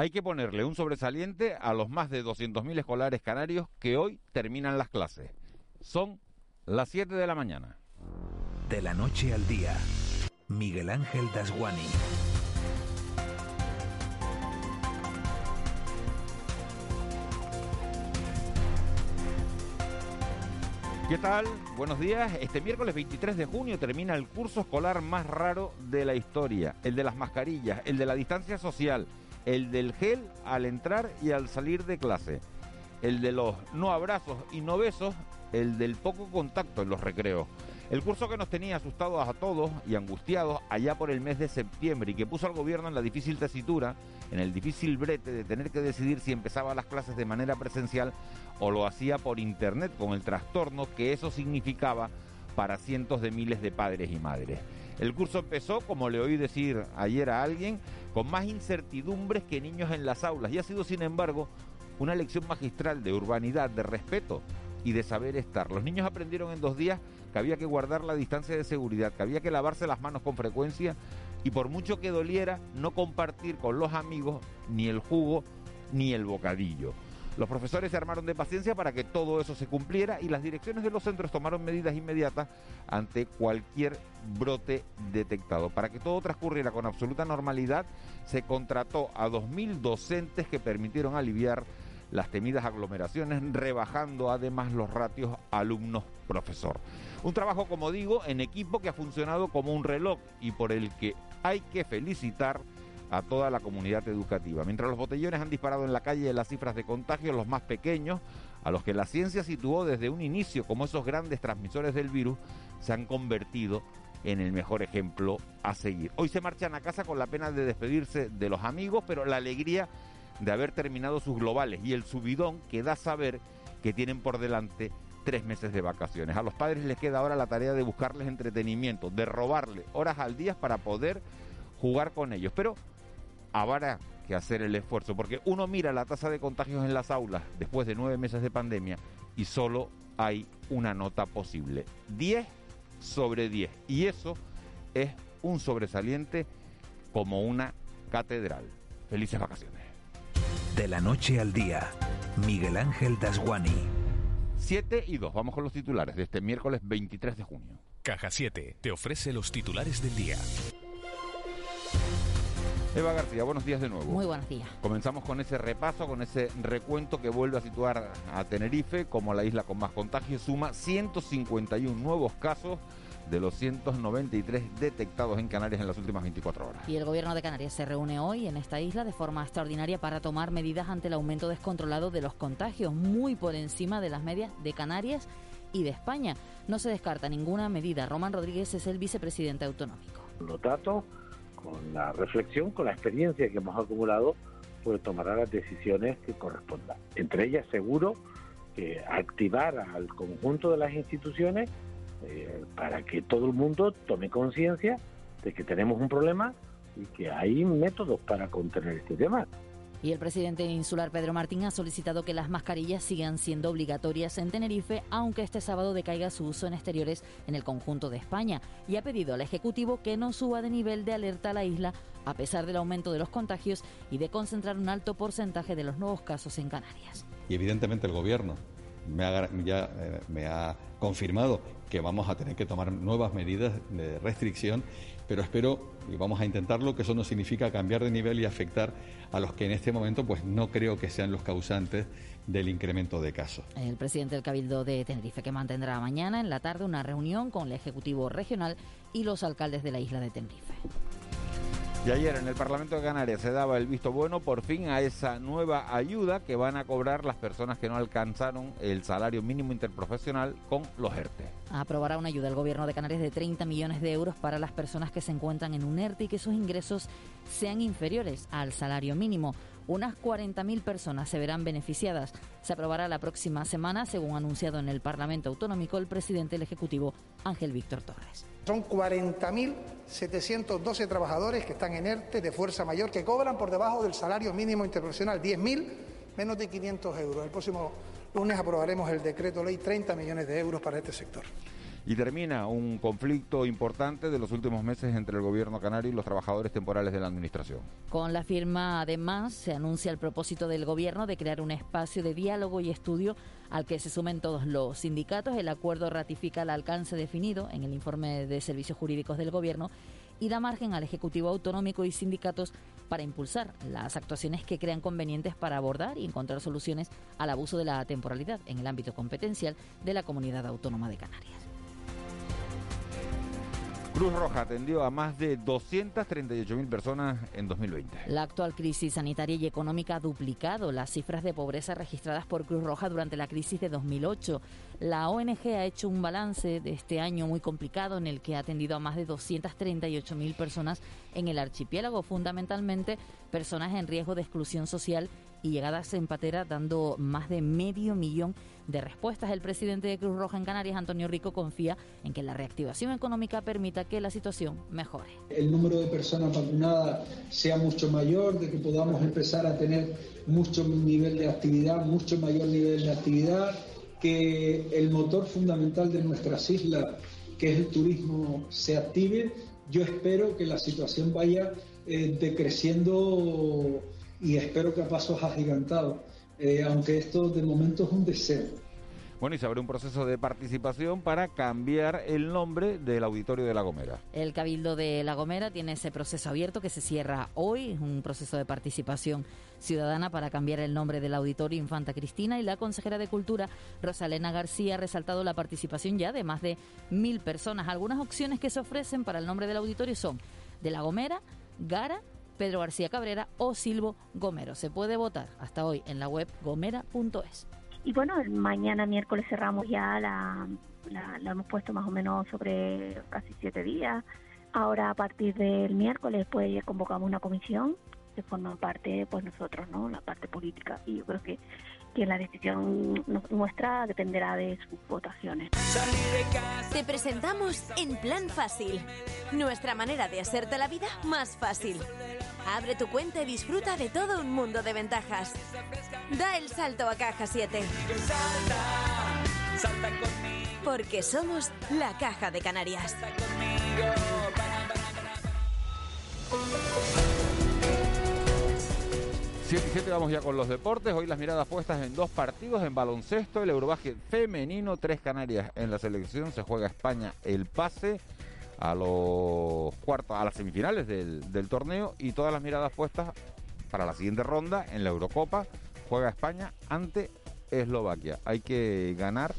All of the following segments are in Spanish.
Hay que ponerle un sobresaliente a los más de 200.000 escolares canarios que hoy terminan las clases. Son las 7 de la mañana. De la noche al día, Miguel Ángel Dasguani. ¿Qué tal? Buenos días. Este miércoles 23 de junio termina el curso escolar más raro de la historia, el de las mascarillas, el de la distancia social, el del gel al entrar y al salir de clase, el de los no abrazos y no besos, el del poco contacto en los recreos. El curso que nos tenía asustados a todos y angustiados allá por el mes de septiembre y que puso al gobierno en la difícil tesitura, en el difícil brete de tener que decidir si empezaba las clases de manera presencial o lo hacía por internet con el trastorno que eso significaba para cientos de miles de padres y madres. El curso empezó, como le oí decir ayer a alguien, con más incertidumbres que niños en las aulas y ha sido, sin embargo, una lección magistral de urbanidad, de respeto y de saber estar. Los niños aprendieron en dos días que había que guardar la distancia de seguridad, que había que lavarse las manos con frecuencia y por mucho que doliera, no compartir con los amigos ni el jugo ni el bocadillo. Los profesores se armaron de paciencia para que todo eso se cumpliera y las direcciones de los centros tomaron medidas inmediatas ante cualquier brote detectado. Para que todo transcurriera con absoluta normalidad, se contrató a 2.000 docentes que permitieron aliviar las temidas aglomeraciones, rebajando además los ratios alumnos-profesor. Un trabajo, como digo, en equipo que ha funcionado como un reloj y por el que hay que felicitar a toda la comunidad educativa. Mientras los botellones han disparado en la calle las cifras de contagio, los más pequeños, a los que la ciencia situó desde un inicio como esos grandes transmisores del virus, se han convertido en el mejor ejemplo a seguir. Hoy se marchan a casa con la pena de despedirse de los amigos, pero la alegría de haber terminado sus globales y el subidón que da saber que tienen por delante tres meses de vacaciones. A los padres les queda ahora la tarea de buscarles entretenimiento, de robarle horas al día para poder jugar con ellos. Pero habrá que hacer el esfuerzo, porque uno mira la tasa de contagios en las aulas después de nueve meses de pandemia y solo hay una nota posible, 10 sobre 10. Y eso es un sobresaliente como una catedral. Felices vacaciones. De la noche al día, Miguel Ángel Dasguani. 7 y 2. Vamos con los titulares de este miércoles 23 de junio. Caja 7 te ofrece los titulares del día. Eva García, buenos días de nuevo. Muy buenos días. Comenzamos con ese repaso, con ese recuento que vuelve a situar a Tenerife como la isla con más contagios. Suma 151 nuevos casos de los 193 detectados en Canarias en las últimas 24 horas. Y el gobierno de Canarias se reúne hoy en esta isla de forma extraordinaria para tomar medidas ante el aumento descontrolado de los contagios, muy por encima de las medias de Canarias y de España. No se descarta ninguna medida. Román Rodríguez es el vicepresidente autonómico. Los datos con la reflexión, con la experiencia que hemos acumulado, pues tomará las decisiones que correspondan. Entre ellas, seguro que activar al conjunto de las instituciones eh, para que todo el mundo tome conciencia de que tenemos un problema y que hay métodos para contener este tema. Y el presidente insular Pedro Martín ha solicitado que las mascarillas sigan siendo obligatorias en Tenerife, aunque este sábado decaiga su uso en exteriores en el conjunto de España, y ha pedido al Ejecutivo que no suba de nivel de alerta a la isla a pesar del aumento de los contagios y de concentrar un alto porcentaje de los nuevos casos en Canarias. Y evidentemente el Gobierno me ha, ya eh, me ha confirmado que vamos a tener que tomar nuevas medidas de restricción, pero espero y vamos a intentarlo que eso no significa cambiar de nivel y afectar a los que en este momento pues no creo que sean los causantes del incremento de casos. El presidente del Cabildo de Tenerife que mantendrá mañana en la tarde una reunión con el Ejecutivo Regional y los alcaldes de la isla de Tenerife. Y ayer en el Parlamento de Canarias se daba el visto bueno por fin a esa nueva ayuda que van a cobrar las personas que no alcanzaron el salario mínimo interprofesional con los ERTE. Aprobará una ayuda el Gobierno de Canarias de 30 millones de euros para las personas que se encuentran en un ERTE y que sus ingresos sean inferiores al salario mínimo. Unas 40.000 personas se verán beneficiadas. Se aprobará la próxima semana, según anunciado en el Parlamento Autonómico el presidente del Ejecutivo, Ángel Víctor Torres. Son 40.712 trabajadores que están en ERTE de fuerza mayor que cobran por debajo del salario mínimo interprofesional, 10.000 menos de 500 euros. El próximo lunes aprobaremos el decreto ley 30 millones de euros para este sector. Y termina un conflicto importante de los últimos meses entre el gobierno canario y los trabajadores temporales de la administración. Con la firma, además, se anuncia el propósito del gobierno de crear un espacio de diálogo y estudio al que se sumen todos los sindicatos. El acuerdo ratifica el alcance definido en el informe de servicios jurídicos del gobierno y da margen al Ejecutivo Autonómico y sindicatos para impulsar las actuaciones que crean convenientes para abordar y encontrar soluciones al abuso de la temporalidad en el ámbito competencial de la Comunidad Autónoma de Canarias. Cruz Roja atendió a más de 238.000 personas en 2020. La actual crisis sanitaria y económica ha duplicado las cifras de pobreza registradas por Cruz Roja durante la crisis de 2008. La ONG ha hecho un balance de este año muy complicado en el que ha atendido a más de 238.000 personas en el archipiélago, fundamentalmente personas en riesgo de exclusión social y llegadas en patera, dando más de medio millón de respuestas. El presidente de Cruz Roja en Canarias, Antonio Rico, confía en que la reactivación económica permita que la situación mejore. El número de personas vacunadas sea mucho mayor, de que podamos empezar a tener mucho nivel de actividad, mucho mayor nivel de actividad, que el motor fundamental de nuestras islas, que es el turismo, se active. Yo espero que la situación vaya eh, decreciendo y espero que a pasos agigantados, eh, aunque esto de momento es un deseo. Bueno, y se abre un proceso de participación para cambiar el nombre del auditorio de La Gomera. El Cabildo de La Gomera tiene ese proceso abierto que se cierra hoy, es un proceso de participación ciudadana para cambiar el nombre del auditorio Infanta Cristina y la consejera de Cultura, Rosalena García, ha resaltado la participación ya de más de mil personas. Algunas opciones que se ofrecen para el nombre del auditorio son de La Gomera, Gara, Pedro García Cabrera o Silvo Gomero. Se puede votar hasta hoy en la web gomera.es. Y bueno, mañana miércoles cerramos ya la, la, hemos puesto más o menos sobre casi siete días. Ahora a partir del miércoles pues convocamos una comisión que forma parte pues nosotros, ¿no? La parte política. Y yo creo que que la decisión nuestra dependerá de sus votaciones. Te presentamos En Plan Fácil, nuestra manera de hacerte la vida más fácil. Abre tu cuenta y disfruta de todo un mundo de ventajas. Da el salto a Caja 7. Porque somos la Caja de Canarias. 7 y 7 vamos ya con los deportes. Hoy las miradas puestas en dos partidos en baloncesto. El Eurobásquet femenino, tres Canarias en la selección. Se juega España el pase a los cuartos, a las semifinales del, del torneo. Y todas las miradas puestas para la siguiente ronda en la Eurocopa. Juega España ante Eslovaquia. Hay que ganar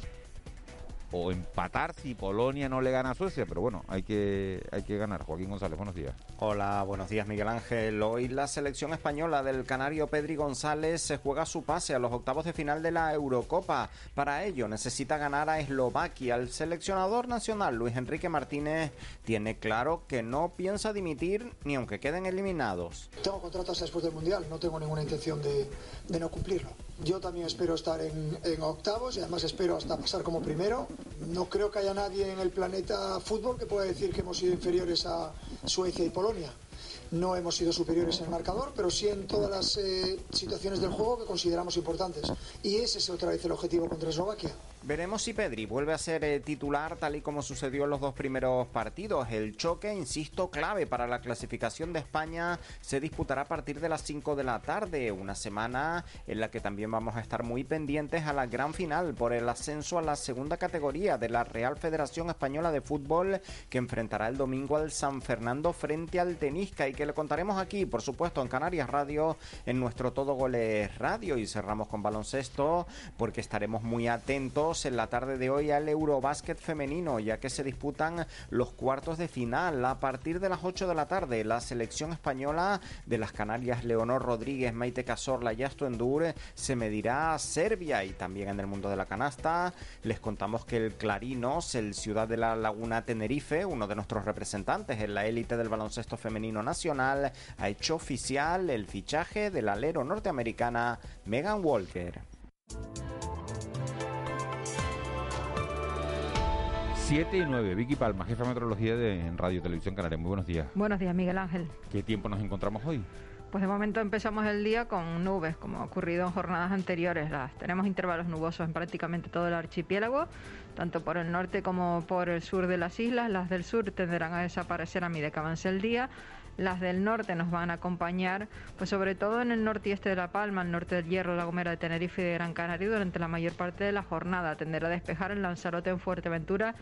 o empatar si Polonia no le gana a Suecia, pero bueno, hay que, hay que ganar. Joaquín González, buenos días. Hola, buenos días Miguel Ángel. Hoy la selección española del canario Pedri González se juega su pase a los octavos de final de la Eurocopa. Para ello necesita ganar a Eslovaquia. El seleccionador nacional Luis Enrique Martínez tiene claro que no piensa dimitir ni aunque queden eliminados. Tengo contratos después del Mundial, no tengo ninguna intención de, de no cumplirlo. Yo también espero estar en, octavos y además espero hasta pasar como primero. No creo que haya nadie en el planeta fútbol que pueda decir que hemos sido inferiores a Suecia y Polonia. No hemos sido superiores en el marcador, pero sí en todas las eh, situaciones del juego que consideramos importantes. Y ese es otra vez el objetivo contra Eslovaquia. Veremos si Pedri vuelve a ser eh, titular tal y como sucedió en los dos primeros partidos. El choque, insisto, clave para la clasificación de España se disputará a partir de las 5 de la tarde, una semana en la que también vamos a estar muy pendientes a la gran final por el ascenso a la segunda categoría de la Real Federación Española de Fútbol que enfrentará el domingo al San Fernando frente al Tenisca y que le contaremos aquí, por supuesto, en Canarias Radio, en nuestro Todo Goles Radio y cerramos con baloncesto porque estaremos muy atentos en la tarde de hoy al Eurobásquet femenino, ya que se disputan los cuartos de final. A partir de las 8 de la tarde, la selección española de las Canarias, Leonor Rodríguez, Maite Casorla y Asto Endure, se medirá a Serbia y también en el mundo de la canasta. Les contamos que el Clarinos, el Ciudad de la Laguna Tenerife, uno de nuestros representantes en la élite del baloncesto femenino nacional, ha hecho oficial el fichaje del alero norteamericana Megan Walker. 7 y 9, Vicky Palma, jefa de meteorología de Radio Televisión Canaria. Muy buenos días. Buenos días, Miguel Ángel. ¿Qué tiempo nos encontramos hoy? Pues de momento empezamos el día con nubes, como ha ocurrido en jornadas anteriores. Las, tenemos intervalos nubosos en prácticamente todo el archipiélago, tanto por el norte como por el sur de las islas. Las del sur tenderán a desaparecer a medida que avance el día. Las del norte nos van a acompañar, pues sobre todo en el norte y este de La Palma, el norte del Hierro, La Gomera de Tenerife y de Gran Canaria durante la mayor parte de la jornada. Tenderá a despejar en Lanzarote, en Fuerteventura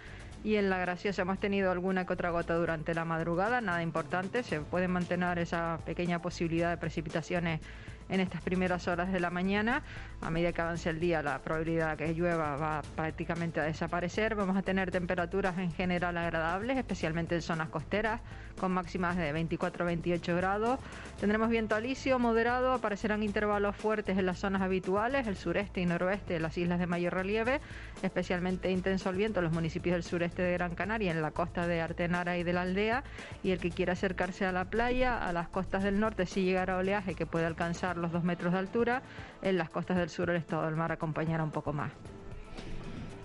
y en La Graciosa hemos tenido alguna que otra gota durante la madrugada, nada importante, se puede mantener esa pequeña posibilidad de precipitaciones en estas primeras horas de la mañana. A medida que avance el día, la probabilidad de que llueva va prácticamente a desaparecer. Vamos a tener temperaturas en general agradables, especialmente en zonas costeras, con máximas de 24-28 grados. Tendremos viento alisio moderado, aparecerán intervalos fuertes en las zonas habituales, el sureste y noroeste de las islas de mayor relieve, especialmente intenso el viento en los municipios del sureste de Gran Canaria, en la costa de Artenara y de la aldea. Y el que quiera acercarse a la playa, a las costas del norte, sí llegará oleaje que puede alcanzar los dos metros de altura. En las costas del sur el estado del mar acompañará un poco más.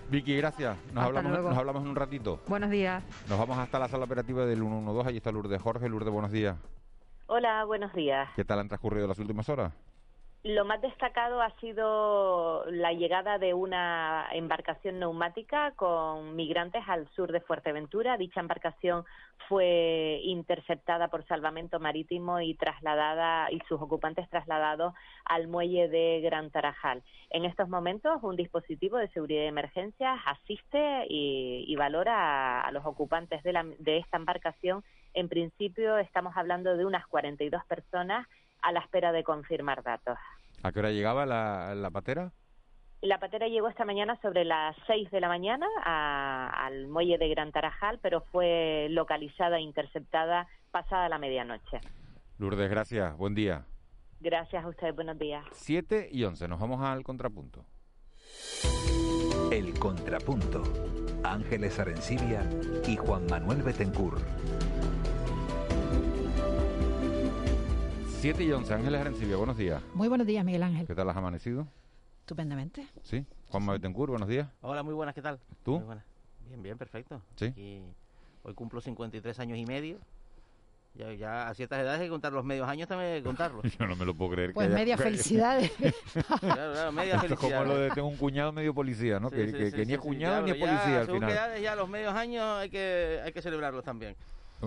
Vicky, gracias. Nos hablamos, nos hablamos en un ratito. Buenos días. Nos vamos hasta la sala operativa del 112. Allí está Lourdes Jorge. Lourdes, buenos días. Hola, buenos días. ¿Qué tal han transcurrido las últimas horas? Lo más destacado ha sido la llegada de una embarcación neumática con migrantes al sur de Fuerteventura. Dicha embarcación fue interceptada por salvamento marítimo y trasladada y sus ocupantes trasladados al muelle de Gran Tarajal. En estos momentos, un dispositivo de seguridad de emergencias asiste y, valora a, los ocupantes de, la, de esta embarcación. En principio, estamos hablando de unas 42 personas a la espera de confirmar datos. ¿A qué hora llegaba la, la patera? La patera llegó esta mañana sobre las 6 de la mañana al muelle de Gran Tarajal, pero fue localizada e interceptada pasada la medianoche. Lourdes, gracias. Buen día. Gracias a ustedes. Buenos días. 7 y 11. Nos vamos al contrapunto. El contrapunto. Ángeles Arencibia y Juan Manuel Betencur. 7 y 11, Ángeles Arencibia, buenos días. Muy buenos días, Miguel Ángel. ¿Qué tal has amanecido? Estupendamente. Sí. Juan Betancourt, buenos días. Hola, muy buenas, ¿qué tal? ¿Tú? Bien, bien, perfecto. Sí. hoy cumplo 53 años y medio. Ya, ya, a ciertas edades hay que contar los medios años, también hay que contarlos. Yo no me lo puedo creer. Pues media felicidades. claro, claro, media Esto es como lo de tengo un cuñado medio policía, ¿no? que, que, ni es cuñado ni es policía al final. Ya, ya los medios años hay que, hay que celebrarlos también.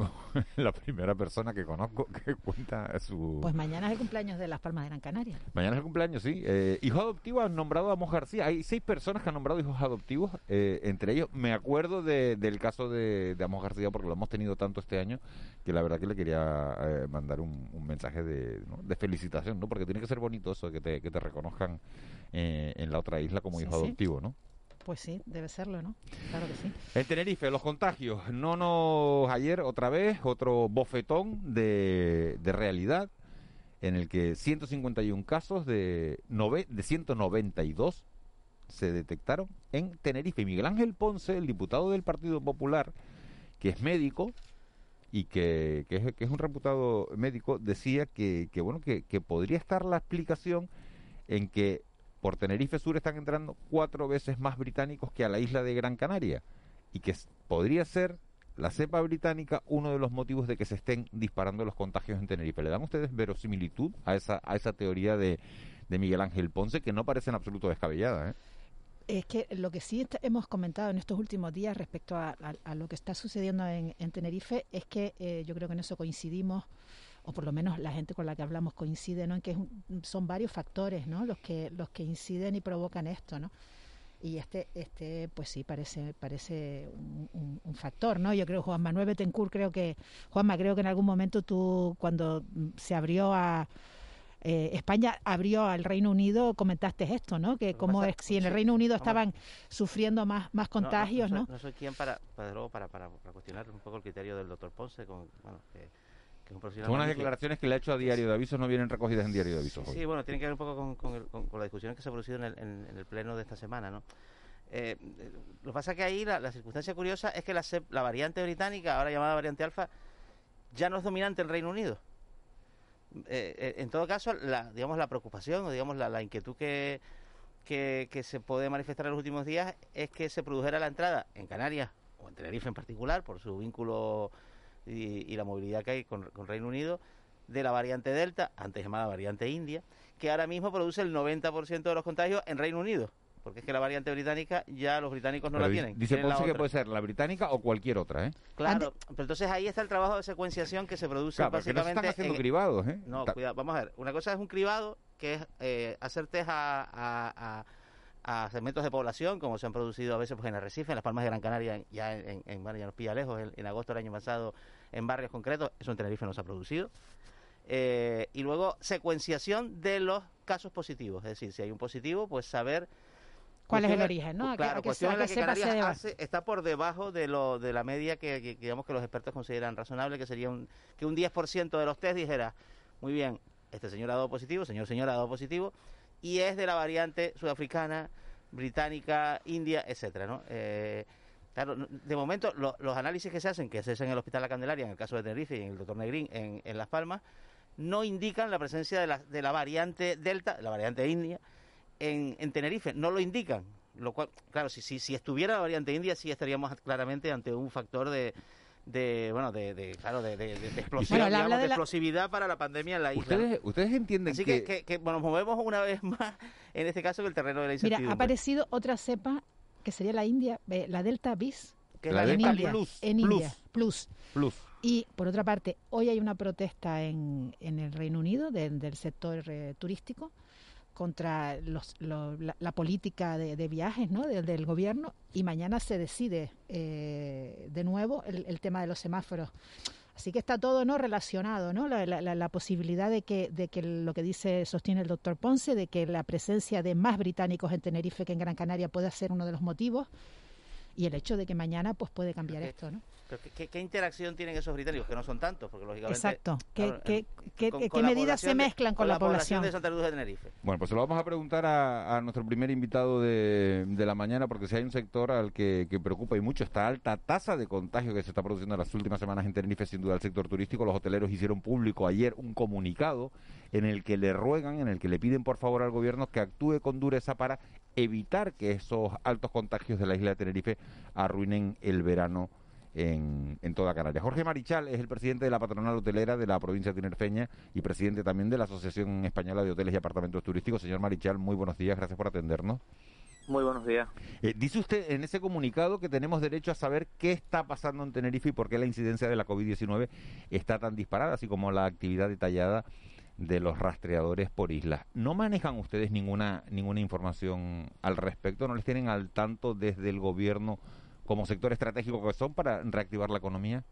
la primera persona que conozco que cuenta su... Pues mañana es el cumpleaños de Las Palmas de Gran Canaria. Mañana es el cumpleaños, sí. Eh, hijo adoptivo han nombrado a Amos García. Hay seis personas que han nombrado hijos adoptivos. Eh, entre ellos, me acuerdo del caso de, de, Amos García porque lo hemos tenido tanto este año que la verdad que le quería eh, mandar un, mensaje de, felicitación, ¿no? Porque tiene que ser bonito eso, que te, que te reconozcan en la otra isla como hijo adoptivo, ¿no? Pues sí, debe serlo, ¿no? Claro que sí. En Tenerife, los contagios. No nos. Ayer, otra vez, otro bofetón de, de realidad en el que 151 casos de, nove, de 192 se detectaron en Tenerife. Miguel Ángel Ponce, el diputado del Partido Popular, que es médico y que, que, es, que es, un reputado médico, decía que, que bueno que podría estar la explicación en que por Tenerife Sur están entrando cuatro veces más británicos que a la isla de Gran Canaria y que podría ser la cepa británica uno de los motivos de que se estén disparando los contagios en Tenerife. ¿Le dan ustedes verosimilitud a esa, a esa teoría de, Miguel Ángel Ponce que no parece en absoluto descabellada? ¿eh? Es que lo que sí hemos comentado en estos últimos días respecto a, lo que está sucediendo en, Tenerife es que eh, yo creo que en eso coincidimos o por lo menos la gente con la que hablamos coincide, ¿no? En que son varios factores, ¿no? Los que los que inciden y provocan esto, ¿no? Y este, este, pues sí, parece, parece un, factor, ¿no? Yo creo, Juan Manuel Betancourt, creo que, Juanma, creo que en algún momento tú, cuando se abrió a, eh, España abrió al Reino Unido, comentaste esto, ¿no? Que como es, si en el Reino Unido estaban sufriendo más, más contagios, ¿no? No, soy, quien para, para, para, para, cuestionar un poco el criterio del doctor Ponce, con, bueno, que, son unas declaraciones que le ha hecho a Diario de Avisos, no vienen recogidas en Diario de Avisos. Sí, bueno, tiene que ver un poco con, con, con, las discusiones que se han producido en el, en, el pleno de esta semana, ¿no? Eh, lo que pasa es que ahí la, circunstancia curiosa es que la, la variante británica, ahora llamada variante alfa, ya no es dominante en el Reino Unido. Eh, eh, en todo caso, la, digamos, la preocupación o digamos la, inquietud que, que, se puede manifestar en los últimos días es que se produjera la entrada en Canarias o en Tenerife en particular, por su vínculo y, la movilidad que hay con, con, Reino Unido, de la variante Delta, antes llamada variante India, que ahora mismo produce el 90% de los contagios en Reino Unido porque es que la variante británica ya los británicos no la tienen. Dice Ponce que puede ser la británica o cualquier otra, ¿eh? Claro, pero entonces ahí está el trabajo de secuenciación que se produce básicamente... no están haciendo cribados, ¿eh? No, cuidado, vamos a ver. Una cosa es un cribado, que es eh, hacer test a, a, segmentos de población, como se han producido a veces pues, en Arrecife, en las Palmas de Gran Canaria, ya en, en, ya nos pilla lejos, en, agosto del año pasado, en barrios concretos, eso en Tenerife no se ha producido. Eh, y luego secuenciación de los casos positivos, es decir, si hay un positivo, pues saber cuál es el origen, ¿no? Claro, cuestión en la que Canarias está por debajo de lo de la media que, digamos que los expertos consideran razonable, que sería un, que un 10% de los test dijera, muy bien, este señor ha dado positivo, señor señor ha dado positivo, y es de la variante sudafricana, británica, india, etcétera, ¿no? Eh, claro, de momento los análisis que se hacen, que se hacen en el Hospital La Candelaria, en el caso de Tenerife y en el doctor Negrín, en, en Las Palmas, no indican la presencia de la, de la variante Delta, la variante India, en, en Tenerife, no lo indican. Lo cual, claro, si, si, si estuviera la variante india, sí estaríamos claramente ante un factor de, de bueno de, de claro de, de, de explosión, digamos, de, explosividad para la pandemia en la isla. Ustedes, ustedes entienden Así que... Que, que, bueno, nos movemos una vez más en este caso en el terreno de la incertidumbre. Mira, ha aparecido otra cepa que sería la India, la Delta bis, que la, Delta India, plus, en India, plus. plus. Y por otra parte, hoy hay una protesta en, en el Reino Unido del sector eh, turístico contra los, la, política de, viajes ¿no? del, gobierno y mañana se decide eh, de nuevo el, tema de los semáforos. Así que está todo no relacionado, ¿no? La, la, posibilidad de que, de que lo que dice sostiene el doctor Ponce, de que la presencia de más británicos en Tenerife que en Gran Canaria pueda ser uno de los motivos y el hecho de que mañana pues puede cambiar esto, ¿no? ¿Qué, interacción tienen esos británicos? Que no son tantos, porque lógicamente... Exacto. ¿Qué, medidas se mezclan con, la, población? de Santa Cruz de Tenerife? Bueno, pues se lo vamos a preguntar a, nuestro primer invitado de, la mañana, porque si hay un sector al que, preocupa y mucho esta alta tasa de contagio que se está produciendo en las últimas semanas en Tenerife, sin duda el sector turístico, los hoteleros hicieron público ayer un comunicado en el que le ruegan, en el que le piden por favor al gobierno que actúe con dureza para evitar que esos altos contagios de la isla de Tenerife arruinen el verano en, en, toda Canarias. Jorge Marichal es el presidente de la patronal hotelera de la provincia de tinerfeña y presidente también de la Asociación Española de Hoteles y Apartamentos Turísticos. Señor Marichal, muy buenos días, gracias por atendernos. Muy buenos días. Eh, dice usted en ese comunicado que tenemos derecho a saber qué está pasando en Tenerife y por qué la incidencia de la COVID-19 está tan disparada, así como la actividad detallada de los rastreadores por islas. ¿No manejan ustedes ninguna, ninguna información al respecto? ¿No les tienen al tanto desde el gobierno como sector estratégico que son para reactivar la economía?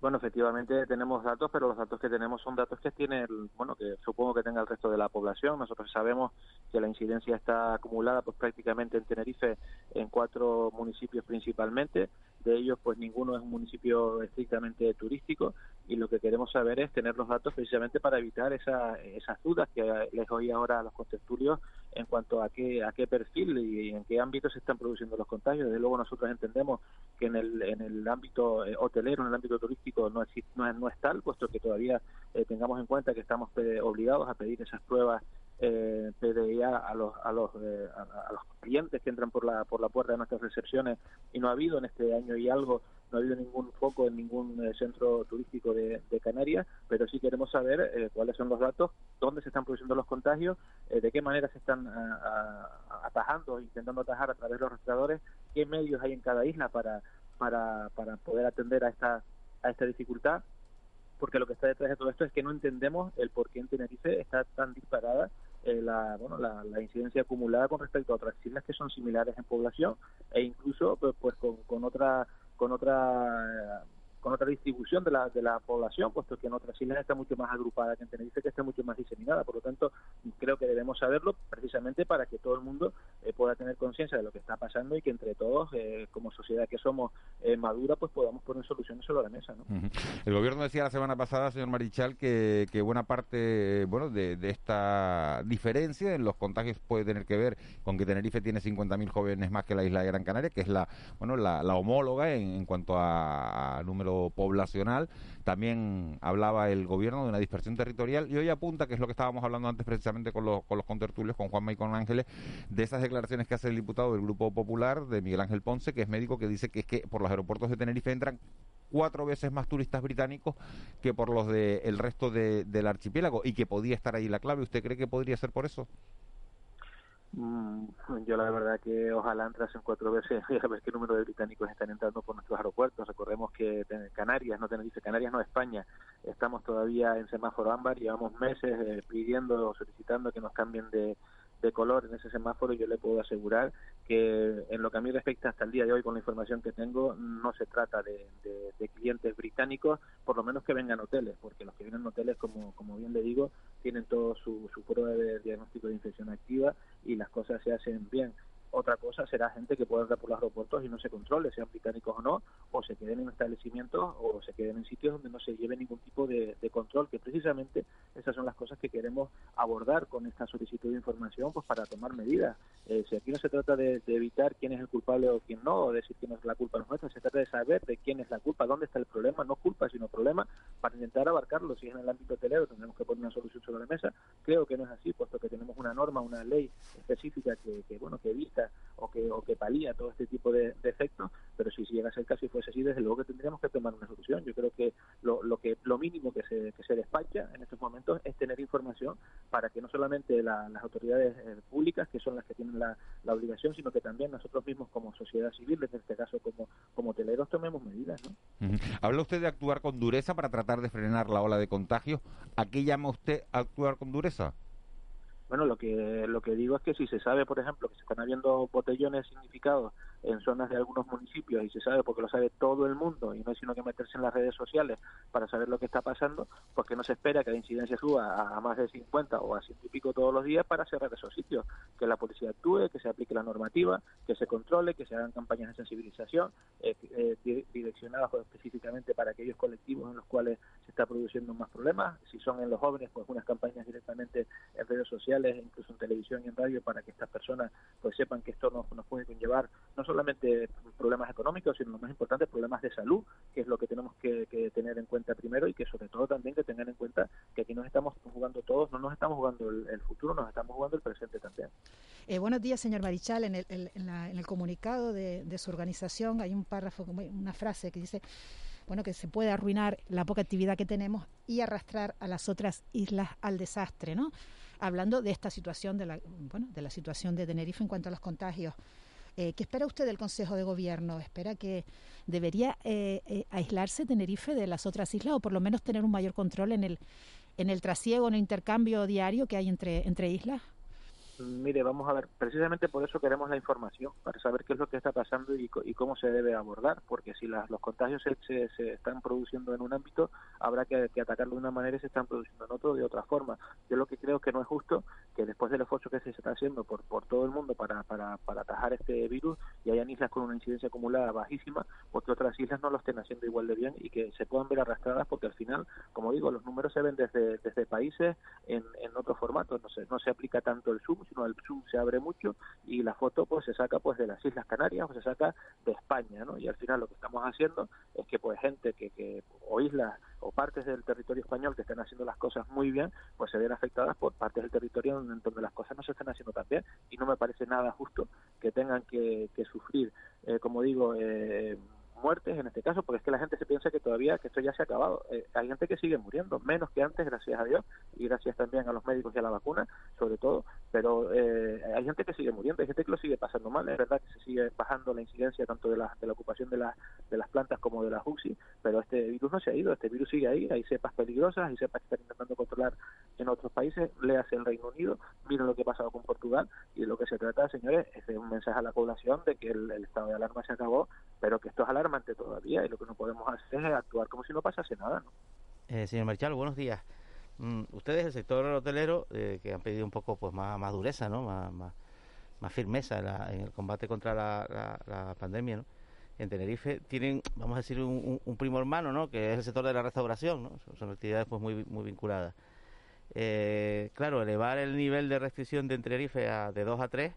Bueno, efectivamente tenemos datos, pero los datos que tenemos son datos que tiene, bueno, que supongo que tenga el resto de la población. Nosotros sabemos que la incidencia está acumulada pues prácticamente en Tenerife en cuatro municipios principalmente. De ellos, pues ninguno es un municipio estrictamente turístico y lo que queremos saber es tener los datos precisamente para evitar esa, esas dudas que les oí ahora a los contertulios en cuanto a qué, a qué perfil y en qué ámbito se están produciendo los contagios. Desde luego nosotros entendemos que en el, en el ámbito eh, hotelero, en el ámbito turístico no, existe, no, es, no es tal, puesto que todavía eh, tengamos en cuenta que estamos obligados a pedir esas pruebas eh, PDA a los a los eh, a, los clientes que entran por la por la puerta de nuestras recepciones y no ha habido en este año y algo no ha habido ningún foco en ningún eh, centro turístico de, Canarias pero sí queremos saber eh, cuáles son los datos dónde se están produciendo los contagios de qué manera se están atajando intentando atajar a través de los rastreadores qué medios hay en cada isla para para para poder atender a esta a esta dificultad porque lo que está detrás de todo esto es que no entendemos el por qué en Tenerife está tan disparada eh, la, bueno, la, incidencia acumulada con respecto a otras islas que son similares en población e incluso pues, pues con, con otra con otra con otra distribución de la, de la población, puesto que en otras islas está mucho más agrupada que en Tenerife, que está mucho más diseminada. Por lo tanto, creo que debemos saberlo precisamente para que todo el mundo eh, pueda tener conciencia de lo que está pasando y que entre todos, eh, como sociedad que somos eh, madura, pues podamos poner soluciones sobre la mesa. ¿no? El gobierno decía la semana pasada, señor Marichal, que, que buena parte bueno, de, esta diferencia en los contagios puede tener que ver con que Tenerife tiene 50.000 jóvenes más que la isla de Gran Canaria, que es la, bueno, la, homóloga en, cuanto a número poblacional. También hablaba el gobierno de una dispersión territorial y hoy apunta, que es lo que estábamos hablando antes precisamente con los, con los contertulios, con Juanma y con Ángeles, de esas declaraciones que hace el diputado del Grupo Popular, de Miguel Ángel Ponce, que es médico, que dice que es que por los aeropuertos de Tenerife entran cuatro veces más turistas británicos que por los del resto del archipiélago y que podía estar ahí la clave. ¿Usted cree que podría ser por eso? Mm, yo la verdad que ojalá entrasen cuatro veces y a ver qué número de británicos están entrando por nuestros aeropuertos. Recordemos que Canarias, no Tenerife, Canarias no España, estamos todavía en semáforo ámbar, llevamos meses eh, pidiendo o solicitando que nos cambien de, de color en ese semáforo, yo le puedo asegurar que en lo que a mí respecta hasta el día de hoy, con la información que tengo, no se trata de, clientes británicos, por lo menos que vengan hoteles, porque los que vienen hoteles, como, como bien le digo, tienen todo su, su prueba de diagnóstico de infección activa y las cosas se hacen bien. Otra cosa será gente que pueda entrar por los aeropuertos y no se controle, sean británicos o no, o se queden en establecimientos o se queden en sitios donde no se lleve ningún tipo de, control, que precisamente esas son las cosas que queremos abordar con esta solicitud de información pues para tomar medidas. Eh, si aquí no se trata de, evitar quién es el culpable o quién no, o decir que no es la culpa nuestra, se trata de saber de quién es la culpa, dónde está el problema, no culpa, sino problema, para intentar abarcarlo. Si es en el ámbito hotelero, tendremos que poner una solución sobre la mesa. Creo que no es así, puesto que tenemos una norma, una ley específica que, que bueno, que evita o que, o que palía todo este tipo de, efectos, pero si, si llegase el caso y fuese así, desde luego que tendríamos que tomar una solución. Yo creo que lo, lo, que, lo mínimo que se, que se despacha en estos momentos es tener información para que no solamente las autoridades eh, públicas, que son las que tienen la, la, obligación, sino que también nosotros mismos como sociedad civil, en este caso como, como hoteleros, tomemos medidas. ¿no? Habla usted de actuar con dureza para tratar de frenar la ola de contagios. ¿A qué llama usted actuar con dureza? Bueno, lo que lo que digo es que si se sabe, por ejemplo, que se están habiendo botellones significados en zonas de algunos municipios y se sabe porque lo sabe todo el mundo y no hay sino que meterse en las redes sociales para saber lo que está pasando, porque no se espera que la incidencia suba a, más de 50 o a 100 y pico todos los días para cerrar esos sitios, que la policía actúe, que se aplique la normativa, que se controle, que se hagan campañas de sensibilización eh, eh, direccionadas específicamente para aquellos colectivos en los cuales se está produciendo más problemas, si son en los jóvenes, pues unas campañas directamente en redes sociales, incluso en televisión y en radio para que estas personas pues sepan que esto nos, nos puede conllevar no solamente problemas económicos, sino lo más importante, problemas de salud, que es lo que tenemos que, tener en cuenta primero y que sobre todo también que tengan en cuenta que aquí nos estamos jugando todos, no nos estamos jugando el, futuro, nos estamos jugando el presente también. Eh, buenos días, señor Marichal. En el, en, el comunicado de, su organización hay un párrafo, una frase que dice bueno, que se puede arruinar la poca actividad que tenemos y arrastrar a las otras islas al desastre, ¿no? Hablando de esta situación de la, bueno, de la situación de Tenerife en cuanto a los contagios. Eh, ¿Qué espera usted del Consejo de Gobierno? ¿Espera que debería eh, eh, aislarse Tenerife de las otras islas o por lo menos tener un mayor control en el, en el trasiego, en el intercambio diario que hay entre, entre islas? Mire, vamos a ver, precisamente por eso queremos la información, para saber qué es lo que está pasando y, cómo se debe abordar, porque si los contagios se, se, están produciendo en un ámbito, habrá que, atacarlo de una manera y se están produciendo en otro de otra forma. Yo lo que creo que no es justo que después del esfuerzo que se está haciendo por, por todo el mundo para, atajar este virus y hayan islas con una incidencia acumulada bajísima, porque otras islas no lo estén haciendo igual de bien y que se puedan ver arrastradas, porque al final, como digo, los números se ven desde, países en, en otros formatos, no se, no se aplica tanto el Zoom, sino el zoom se abre mucho y la foto pues se saca pues de las Islas Canarias o se saca de España, ¿no? Y al final lo que estamos haciendo es que pues gente que, que o islas o partes del territorio español que están haciendo las cosas muy bien, pues se ven afectadas por partes del territorio en donde las cosas no se están haciendo tan bien y no me parece nada justo que tengan que, que sufrir, eh, como digo, eh, muertes en este caso, porque es que la gente se piensa que todavía que esto ya se ha acabado. Eh, hay gente que sigue muriendo, menos que antes, gracias a Dios, y gracias también a los médicos y a la vacuna, sobre todo, pero eh, hay gente que sigue muriendo, hay gente que lo sigue pasando mal, es verdad que se sigue bajando la incidencia tanto de la, ocupación de, la, de las plantas como de la UCI, pero este virus no se ha ido, este virus sigue ahí, hay cepas peligrosas, hay cepas que están intentando controlar en otros países, léase el Reino Unido, miren lo que ha pasado con Portugal y lo que se trata, señores, es de un mensaje a la población de que el, estado de alarma se acabó, pero que esto es alarmante todavía y lo que no podemos hacer es actuar como si no pasase nada. ¿no? Eh, señor Marchal, buenos días. Mm, ustedes, el sector hotelero, eh, que han pedido un poco pues más, más dureza, ¿no? más, más, firmeza en, el combate contra la, la, pandemia, ¿no? en Tenerife tienen, vamos a decir, un, un, primo hermano, ¿no? que es el sector de la restauración, ¿no? son, actividades pues muy, muy vinculadas. Eh, claro, elevar el nivel de restricción de Tenerife a, de 2 a 3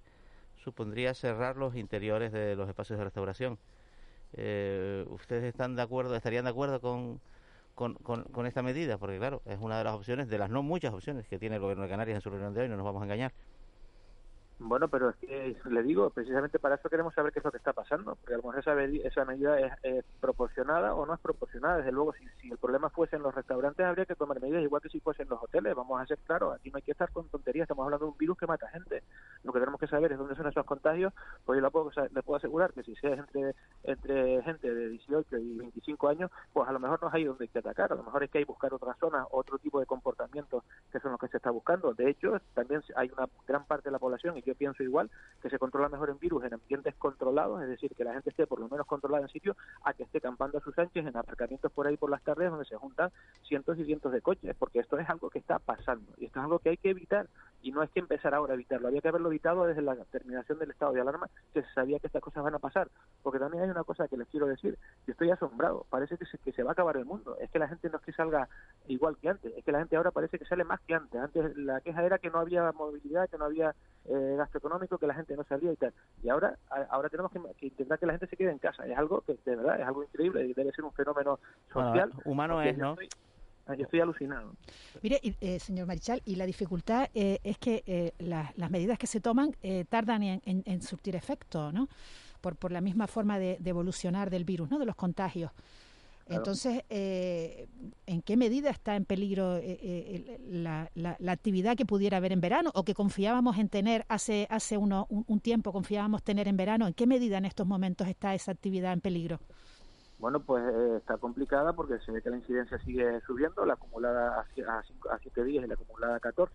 supondría cerrar los interiores de los espacios de restauración. Eh, ¿Ustedes están de acuerdo, estarían de acuerdo con, con, con, esta medida? Porque claro, es una de las opciones, de las no muchas opciones que tiene el gobierno de Canarias en su reunión de hoy, no nos vamos a engañar. Bueno, pero es que le digo, precisamente para eso queremos saber qué es lo que está pasando, porque a lo mejor esa, esa medida es, proporcionada o no es proporcionada. Desde luego, si, si, el problema fuese en los restaurantes, habría que tomar medidas igual que si fuese en los hoteles. Vamos a ser claros, aquí no hay que estar con tonterías, estamos hablando de un virus que mata gente. Lo que tenemos que saber es dónde son esos contagios, pues yo le puedo, asegurar que si sea entre, gente de 18 y 25 años, pues a lo mejor no es ahí donde hay que atacar, a lo mejor es que hay que buscar otras zonas, otro tipo de comportamientos que son los que se está buscando. De hecho, también hay una gran parte de la población, y yo pienso igual, que se controla mejor en virus en ambientes controlados, es decir, que la gente esté por lo menos controlada en sitio, a que esté campando a sus anchas en aparcamientos por ahí por las tardes donde se juntan cientos y cientos de coches, porque esto es algo que está pasando y esto es algo que hay que evitar y no es que empezar ahora a evitarlo, había que haberlo evitado desde la terminación del estado de alarma, se sabía que estas cosas van a pasar, porque también hay una cosa que les quiero decir, yo estoy asombrado, parece que se, que se va a acabar el mundo, es que la gente no es que salga igual que antes, es que la gente ahora parece que sale más que antes, antes la queja era que no había movilidad, que no había eh, gasto económico, que la gente no salía y tal. Y ahora ahora tenemos que, intentar que la gente se quede en casa. Es algo que, de verdad, es algo increíble y debe ser un fenómeno social. humano es, ¿no? Yo estoy, alucinado. Mire, eh, señor Marichal, y la dificultad eh, es que las medidas que se toman tardan en, en, surtir efecto, ¿no? Por, por la misma forma de, de evolucionar del virus, ¿no? De los contagios. Entonces, eh, ¿en qué medida está en peligro eh, eh, la, la, actividad que pudiera haber en verano o que confiábamos en tener hace, hace uno, un, tiempo, confiábamos tener en verano? ¿En qué medida en estos momentos está esa actividad en peligro? Bueno, pues está complicada porque se ve que la incidencia sigue subiendo, la acumulada a, a, siete días y la acumulada a 14.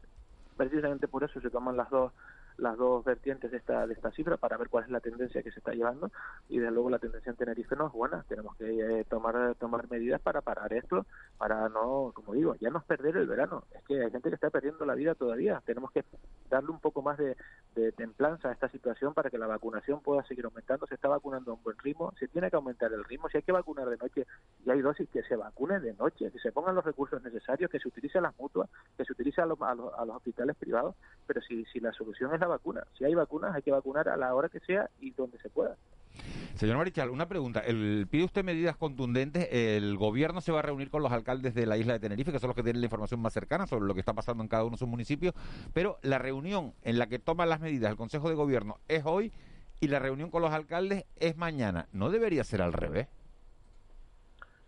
Precisamente por eso se toman las dos las dos vertientes de esta, de esta cifra para ver cuál es la tendencia que se está llevando y desde luego la tendencia en Tenerife no es buena. Tenemos que eh, tomar, tomar medidas para parar esto, para no, como digo, ya no perder el verano. Es que hay gente que está perdiendo la vida todavía. Tenemos que darle un poco más de, de templanza a esta situación para que la vacunación pueda seguir aumentando. Se está vacunando a un buen ritmo, se tiene que aumentar el ritmo. Si hay que vacunar de noche y hay dosis, que se vacune de noche, que se pongan los recursos necesarios, que se utilicen las mutuas, que se utilicen a los, a los, a los hospitales privados. Pero si, si la solución es Si hay vacunas, hay que vacunar a la hora que sea y donde se pueda. Señor Marichal, una pregunta. El, ¿Pide usted medidas contundentes? ¿El gobierno se va a reunir con los alcaldes de la isla de Tenerife, que son los que tienen la información más cercana sobre lo que está pasando en cada uno de sus municipios? Pero la reunión en la que toman las medidas el Consejo de Gobierno es hoy y la reunión con los alcaldes es mañana. ¿No debería ser al revés?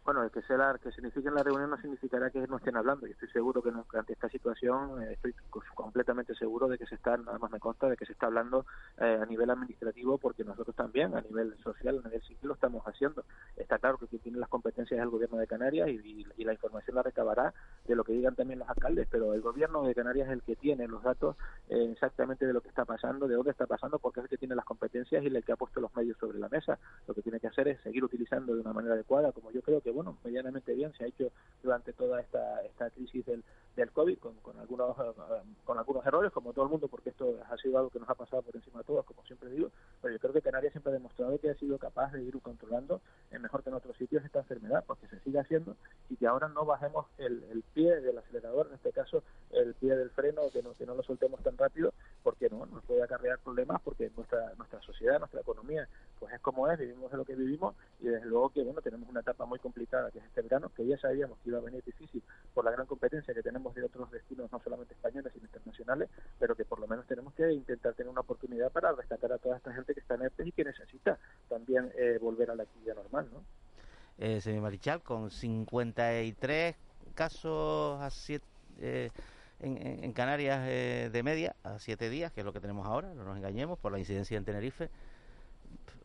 Bueno, el que sea la, que signifiquen la reunión no significará que no estén hablando. y estoy seguro que ante esta situación eh, estoy completamente seguro de que se está, además me consta de que se está hablando eh, a nivel administrativo porque nosotros también a nivel social, a nivel civil lo estamos haciendo. Está claro que quien tiene las competencias es el gobierno de Canarias y, la información la recabará de lo que digan también los alcaldes, pero el gobierno de Canarias es el que tiene los datos eh, exactamente de lo que está pasando, de dónde está pasando, porque es el que tiene las competencias y el que ha puesto los medios sobre la mesa. Lo que tiene que hacer es seguir utilizando de una manera adecuada, como yo creo que bueno, medianamente bien se ha hecho durante toda esta, esta crisis del, del COVID, con, con, algunos, con algunos errores, como todo el mundo, porque esto ha sido algo que nos ha pasado por encima de todos, como siempre digo, pero yo creo que Canarias siempre ha demostrado que ha sido capaz de ir controlando mejor que en otros sitios esta enfermedad, porque se sigue haciendo y que ahora no bajemos el, el pie del acelerador, en este caso el pie del freno, que no, que no lo soltemos tan rápido, porque no nos puede acarrear problemas, porque nuestra, nuestra sociedad, nuestra economía, pues es como es, vivimos de lo que vivimos y desde luego que bueno tenemos una etapa muy complicada que es este verano, que ya sabíamos que iba a venir difícil por la gran competencia que tenemos de otros destinos, no solamente españoles, sino internacionales, pero que por lo menos tenemos que intentar tener una oportunidad para rescatar a toda esta gente que está en ERTE y que necesita también eh, volver a la actividad normal, ¿no? Eh, señor Marichal, con 53 casos a siete, eh, en, en, Canarias eh, de media a siete días, que es lo que tenemos ahora, no nos engañemos, por la incidencia en Tenerife.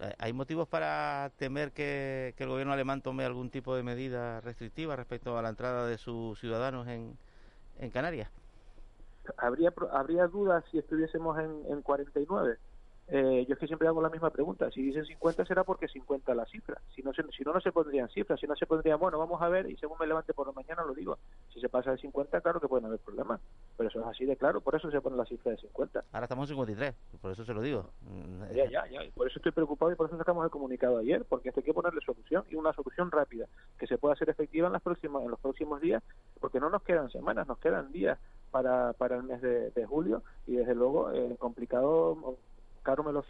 Eh, ¿Hay motivos para temer que, el gobierno alemán tome algún tipo de medida restrictiva respecto a la entrada de sus ciudadanos en, en Canarias? habría habría dudas si estuviésemos en, en 49 eh, yo es que siempre hago la misma pregunta. Si dicen 50 será porque 50 la cifra. Si no, si no, no se pondrían cifras. Si no se pondrían, bueno, vamos a ver y según me levante por la mañana lo digo. Si se pasa de 50, claro que pueden haber problemas. Pero eso es así de claro. Por eso se pone la cifra de 50. Ahora estamos en 53. Por eso se lo digo. Ya, ya, ya. Por eso estoy preocupado y por eso sacamos el comunicado ayer. Porque esto hay que ponerle solución y una solución rápida. Que se pueda hacer efectiva en, las próximas, en los próximos días. Porque no nos quedan semanas, nos quedan días para, para el mes de, julio. Y desde luego, eh, complicado Caro me lo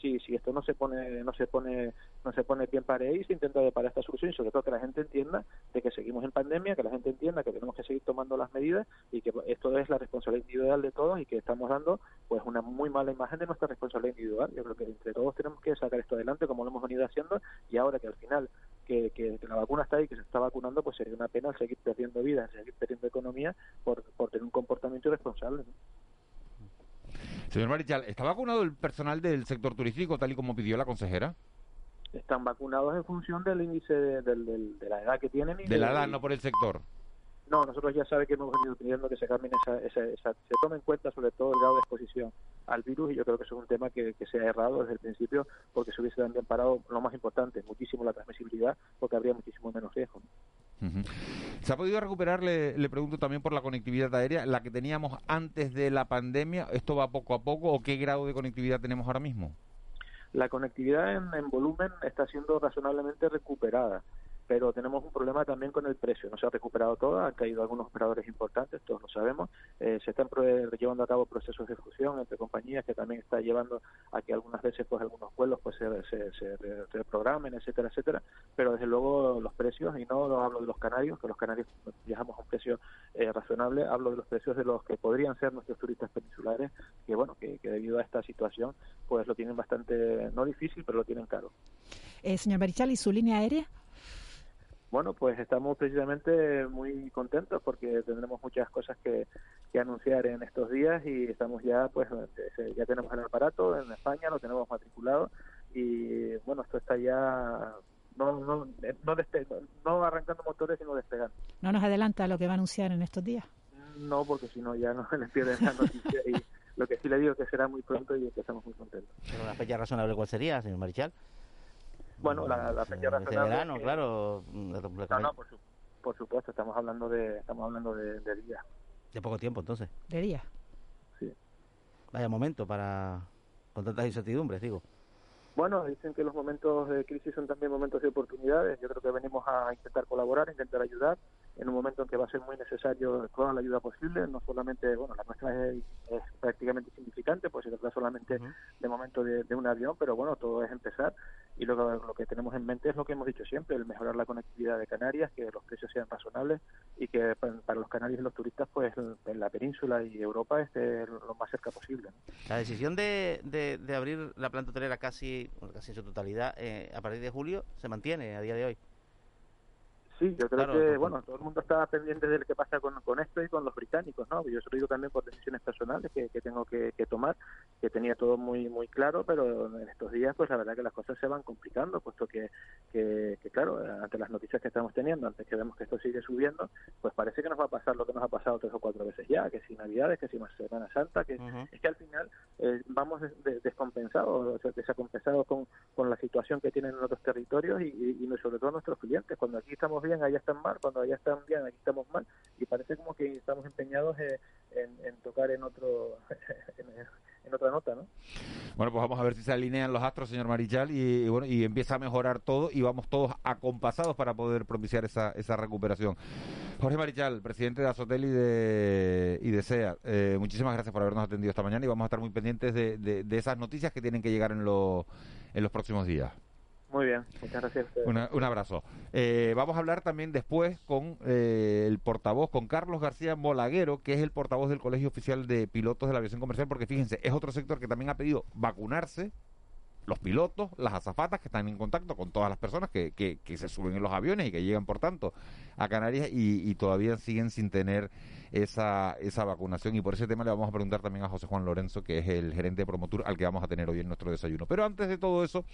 si, si esto no se pone no se pone no se pone bien para y se intenta deparar esta solución y sobre todo que la gente entienda de que seguimos en pandemia que la gente entienda que tenemos que seguir tomando las medidas y que esto es la responsabilidad individual de todos y que estamos dando pues una muy mala imagen de nuestra responsabilidad individual. Yo creo que entre todos tenemos que sacar esto adelante como lo hemos venido haciendo y ahora que al final que, que, la vacuna está ahí que se está vacunando pues sería una pena seguir perdiendo vidas seguir perdiendo economía por, por tener un comportamiento irresponsable Señor Marichal, ¿está vacunado el personal del sector turístico tal y como pidió la consejera? Están vacunados en función del índice de, la edad que tienen. de la edad, no por el sector. No, nosotros ya sabe que hemos venido pidiendo que se cambien esa, esa, se tome en cuenta sobre todo el grado de exposición al virus y yo creo que eso es un tema que, se ha errado desde el principio porque se hubiese también parado lo más importante, muchísimo la transmisibilidad porque habría muchísimo menos riesgo. ¿Se ha podido recuperar, le, pregunto también por la conectividad aérea, la que teníamos antes de la pandemia? ¿Esto va poco a poco o qué grado de conectividad tenemos ahora mismo? La conectividad en volumen está siendo razonablemente recuperada pero tenemos un problema también con el precio. No se ha recuperado todo, han caído algunos operadores importantes, todos lo sabemos. Eh, se están llevando a cabo procesos de fusión entre compañías que también está llevando a que algunas veces pues algunos vuelos pues se, se, reprogramen, etcétera, etcétera. Pero desde luego los precios, y no hablo de los canarios, que los canarios viajamos a un precio eh, razonable, hablo de los precios de los que podrían ser nuestros turistas peninsulares, que bueno, que, debido a esta situación pues lo tienen bastante, no difícil, pero lo tienen caro. Eh, señor Barichal, ¿y su línea aérea? Bueno, pues estamos precisamente muy contentos porque tendremos muchas cosas que, anunciar en estos días y estamos ya, pues, ya tenemos el aparato en España, lo tenemos matriculado y bueno, esto está ya no no no, no arrancando motores sino despegando. ¿No nos adelanta lo que va a anunciar en estos días? No, porque si no ya no les pierden la noticia y lo que sí le digo es que será muy pronto y que estamos muy contentos. ¿Pero una fecha razonable cuál sería, señor Marichal? Bueno, la, la fecha razonable... verano, claro. No, no, por, supuesto, estamos hablando de estamos hablando de, de días. De poco tiempo, entonces. De días. Sí. Vaya momento para... con tantas incertidumbres, digo. Bueno, dicen que los momentos de crisis son también momentos de oportunidades. Yo creo que venimos a intentar colaborar, a intentar ayudar en un momento en que va a ser muy necesario toda la ayuda posible. No solamente, bueno, la nuestra es, prácticamente insignificante, pues se trata solamente de momento de, un avión, pero bueno, todo es empezar. Y lo, lo que tenemos en mente es lo que hemos dicho siempre, el mejorar la conectividad de Canarias, que los precios sean razonables y que para los canarios y los turistas, pues en la península y Europa esté lo más cerca posible. La decisión de, de abrir la planta hotelera casi casi en su totalidad, eh, a partir de julio, se mantiene a día de hoy. Sí, yo creo que, bueno, todo el mundo está pendiente de lo que pasa con, con esto y con los británicos, ¿no? Yo se lo digo también por decisiones personales que, que tengo que, tomar, que tenía todo muy muy claro, pero en estos días, pues la verdad que las cosas se van complicando, puesto que, que, claro, ante las noticias que estamos teniendo, antes que vemos que esto sigue subiendo, pues parece que nos va a pasar lo que nos ha pasado tres o cuatro veces ya, que si Navidades, que si Semana Santa, que es que al final eh, vamos descompensados, o sea, desacompensados con, con la situación que tienen en otros territorios y, y, y sobre todo nuestros clientes. Cuando aquí estamos bien, allá están mal, cuando allá están bien, aquí estamos mal, y parece como que estamos empeñados en, tocar en otro en, otra nota, ¿no? Bueno, pues vamos a ver si se alinean los astros, señor Marichal, y, bueno, y empieza a mejorar todo y vamos todos acompasados para poder propiciar esa, esa recuperación. Jorge Marichal, presidente de Azotel y de, y de SEA, eh, muchísimas gracias por habernos atendido esta mañana y vamos a estar muy pendientes de, de esas noticias que tienen que llegar en, lo, en los próximos días. Muy bien, muchas gracias. un abrazo. Eh, vamos a hablar también después con eh, el portavoz, con Carlos García Molaguero, que es el portavoz del Colegio Oficial de Pilotos de la Aviación Comercial, porque fíjense, es otro sector que también ha pedido vacunarse, los pilotos, las azafatas que están en contacto con todas las personas que, que, se suben en los aviones y que llegan, por tanto, a Canarias y, y todavía siguen sin tener esa, esa vacunación. Y por ese tema le vamos a preguntar también a José Juan Lorenzo, que es el gerente de Promotur, al que vamos a tener hoy en nuestro desayuno. Pero antes de todo eso,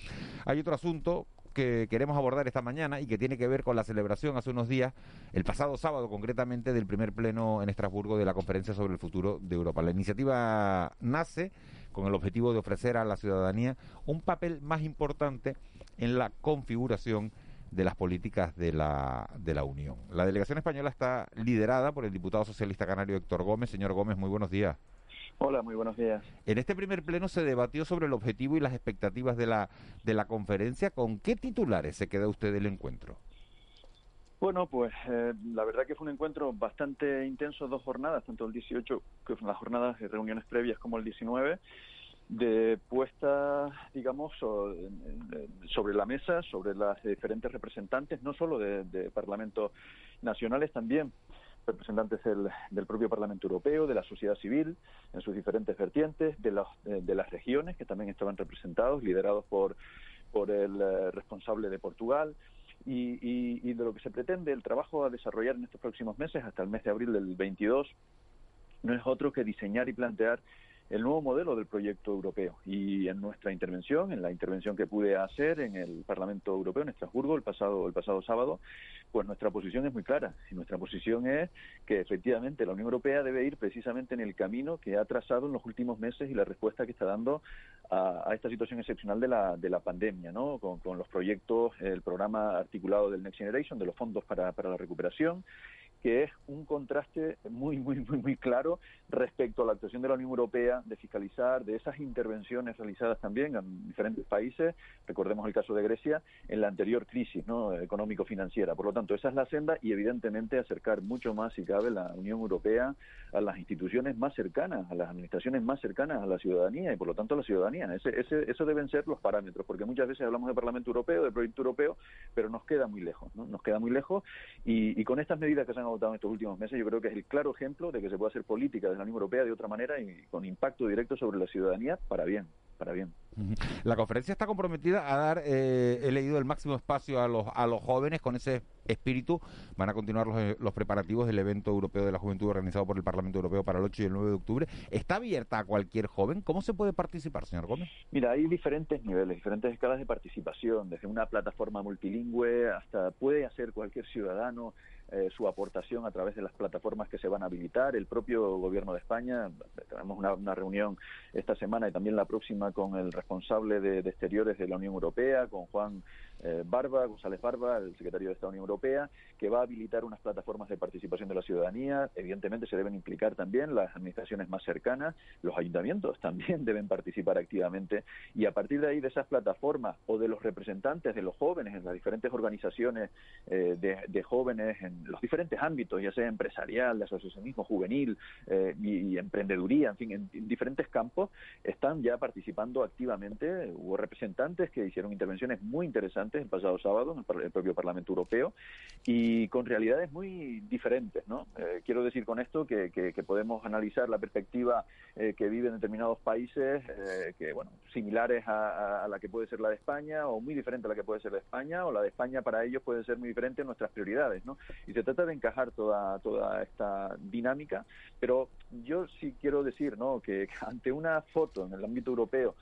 hay otro asunto que queremos abordar esta mañana y que tiene que ver con la celebración hace unos días, el pasado sábado concretamente, del primer pleno en Estrasburgo de la Conferencia sobre el Futuro de Europa. La iniciativa nace con el objetivo de ofrecer a la ciudadanía un papel más importante en la configuración de las políticas de la, de la Unión. La delegación española está liderada por el diputado socialista canario Héctor Gómez. Señor Gómez, muy buenos días. Hola, muy buenos días. En este primer pleno se debatió sobre el objetivo y las expectativas de la, de la conferencia. ¿Con qué titulares se queda usted del encuentro? Bueno, pues eh, la verdad que fue un encuentro bastante intenso, dos jornadas, tanto el 18, que son las jornadas de reuniones previas, como el 19 de puesta, digamos, sobre la mesa, sobre las diferentes representantes, no solo de, parlamentos nacionales, también representantes del, propio Parlamento Europeo, de la sociedad civil, en sus diferentes vertientes, de, de las regiones, que también estaban representados, liderados por, por el eh, responsable de Portugal, y, y, de lo que se pretende, el trabajo a desarrollar en estos próximos meses, hasta el mes de abril del 22, no es otro que diseñar y plantear el nuevo modelo del proyecto europeo. Y en nuestra intervención, en la intervención que pude hacer en el Parlamento Europeo, en Estrasburgo, el pasado, el pasado sábado, pues nuestra posición es muy clara. Y nuestra posición es que efectivamente la Unión Europea debe ir precisamente en el camino que ha trazado en los últimos meses y la respuesta que está dando a, esta situación excepcional de la, de la pandemia, ¿no? Con, con, los proyectos, el programa articulado del Next Generation, de los fondos para, para la recuperación que es un contraste muy, muy, muy, muy claro respecto a la actuación de la Unión Europea de fiscalizar, de esas intervenciones realizadas también en diferentes países, recordemos el caso de Grecia, en la anterior crisis ¿no? económico-financiera. Por lo tanto, esa es la senda y evidentemente acercar mucho más, si cabe, la Unión Europea a las instituciones más cercanas, a las administraciones más cercanas a la ciudadanía y por lo tanto a la ciudadanía. Ese, ese, eso deben ser los parámetros, porque muchas veces hablamos del Parlamento Europeo, del proyecto europeo, pero nos queda muy lejos, ¿no? Nos queda muy lejos y, y con estas medidas que se han votado en estos últimos meses, yo creo que es el claro ejemplo de que se puede hacer política de la Unión Europea de otra manera y con impacto directo sobre la ciudadanía para bien, para bien. La conferencia está comprometida a dar, eh, he leído, el máximo espacio a los, a los jóvenes con ese espíritu. Van a continuar los, eh, los preparativos del evento europeo de la juventud organizado por el Parlamento Europeo para el 8 y el 9 de octubre. ¿Está abierta a cualquier joven? ¿Cómo se puede participar, señor Gómez? Mira, hay diferentes niveles, diferentes escalas de participación, desde una plataforma multilingüe hasta puede hacer cualquier ciudadano eh, su aportación a través de las plataformas que se van a habilitar. El propio Gobierno de España, tenemos una, reunión esta semana y también la próxima con el responsable de, Exteriores de la Unión Europea, con Juan eh, Barba, González Barba, el secretario de esta Unión Europea, que va a habilitar unas plataformas de participación de la ciudadanía. Evidentemente se deben implicar también las administraciones más cercanas, los ayuntamientos también deben participar activamente y a partir de ahí de esas plataformas o de los representantes de los jóvenes en las diferentes organizaciones eh, de jóvenes en los diferentes ámbitos, ya sea empresarial, de asociacionismo juvenil eh, y, emprendeduría, en fin, en, diferentes campos, están ya participando activamente. Hubo representantes que hicieron intervenciones muy interesantes el pasado sábado en el, propio Parlamento Europeo y con realidades muy diferentes, ¿no? Eh, quiero decir con esto que, podemos analizar la perspectiva eh, que viven determinados países, que, bueno, similares a, a la que puede ser la de España o muy diferente a la que puede ser de España o la de España para ellos puede ser muy diferente en nuestras prioridades, ¿no? y se trata de encajar toda, toda esta dinámica, pero yo sí quiero decir ¿no? que ante una foto en el ámbito europeo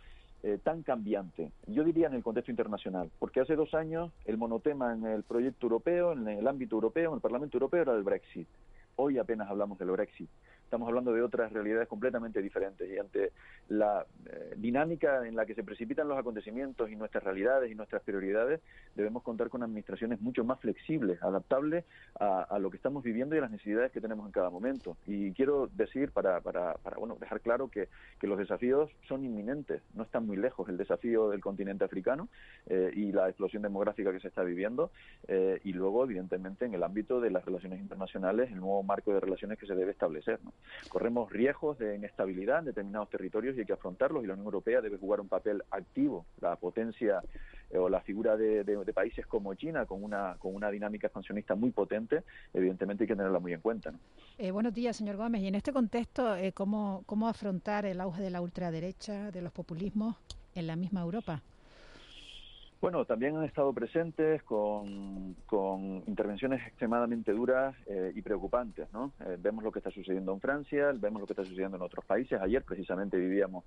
eh, tan cambiante, yo diría en el contexto internacional, porque hace dos años el monotema en el proyecto europeo, en el ámbito europeo, en el Parlamento Europeo era el Brexit. Hoy apenas hablamos del Brexit estamos hablando de otras realidades completamente diferentes y ante la eh, dinámica en la que se precipitan los acontecimientos y nuestras realidades y nuestras prioridades, debemos contar con administraciones mucho más flexibles, adaptables a, lo que estamos viviendo y a las necesidades que tenemos en cada momento. Y quiero decir, para, para, para bueno, dejar claro que, que, los desafíos son inminentes, no están muy lejos el desafío del continente africano eh, y la explosión demográfica que se está viviendo eh, y luego, evidentemente, en el ámbito de las relaciones internacionales, el nuevo marco de relaciones que se debe establecer. ¿no? Corremos riesgos de inestabilidad en determinados territorios y hay que afrontarlos y la Unión Europea debe jugar un papel activo. La potencia eh, o la figura de, países como China con una con una dinámica expansionista muy potente, evidentemente hay que tenerla muy en cuenta. Eh, buenos días, señor Gómez. Y en este contexto, eh, ¿cómo, ¿cómo afrontar el auge de la ultraderecha, de los populismos en la misma Europa? Bueno, también han estado presentes con, intervenciones extremadamente duras eh, y preocupantes. ¿no? Eh, vemos lo que está sucediendo en Francia, vemos lo que está sucediendo en otros países. Ayer precisamente vivíamos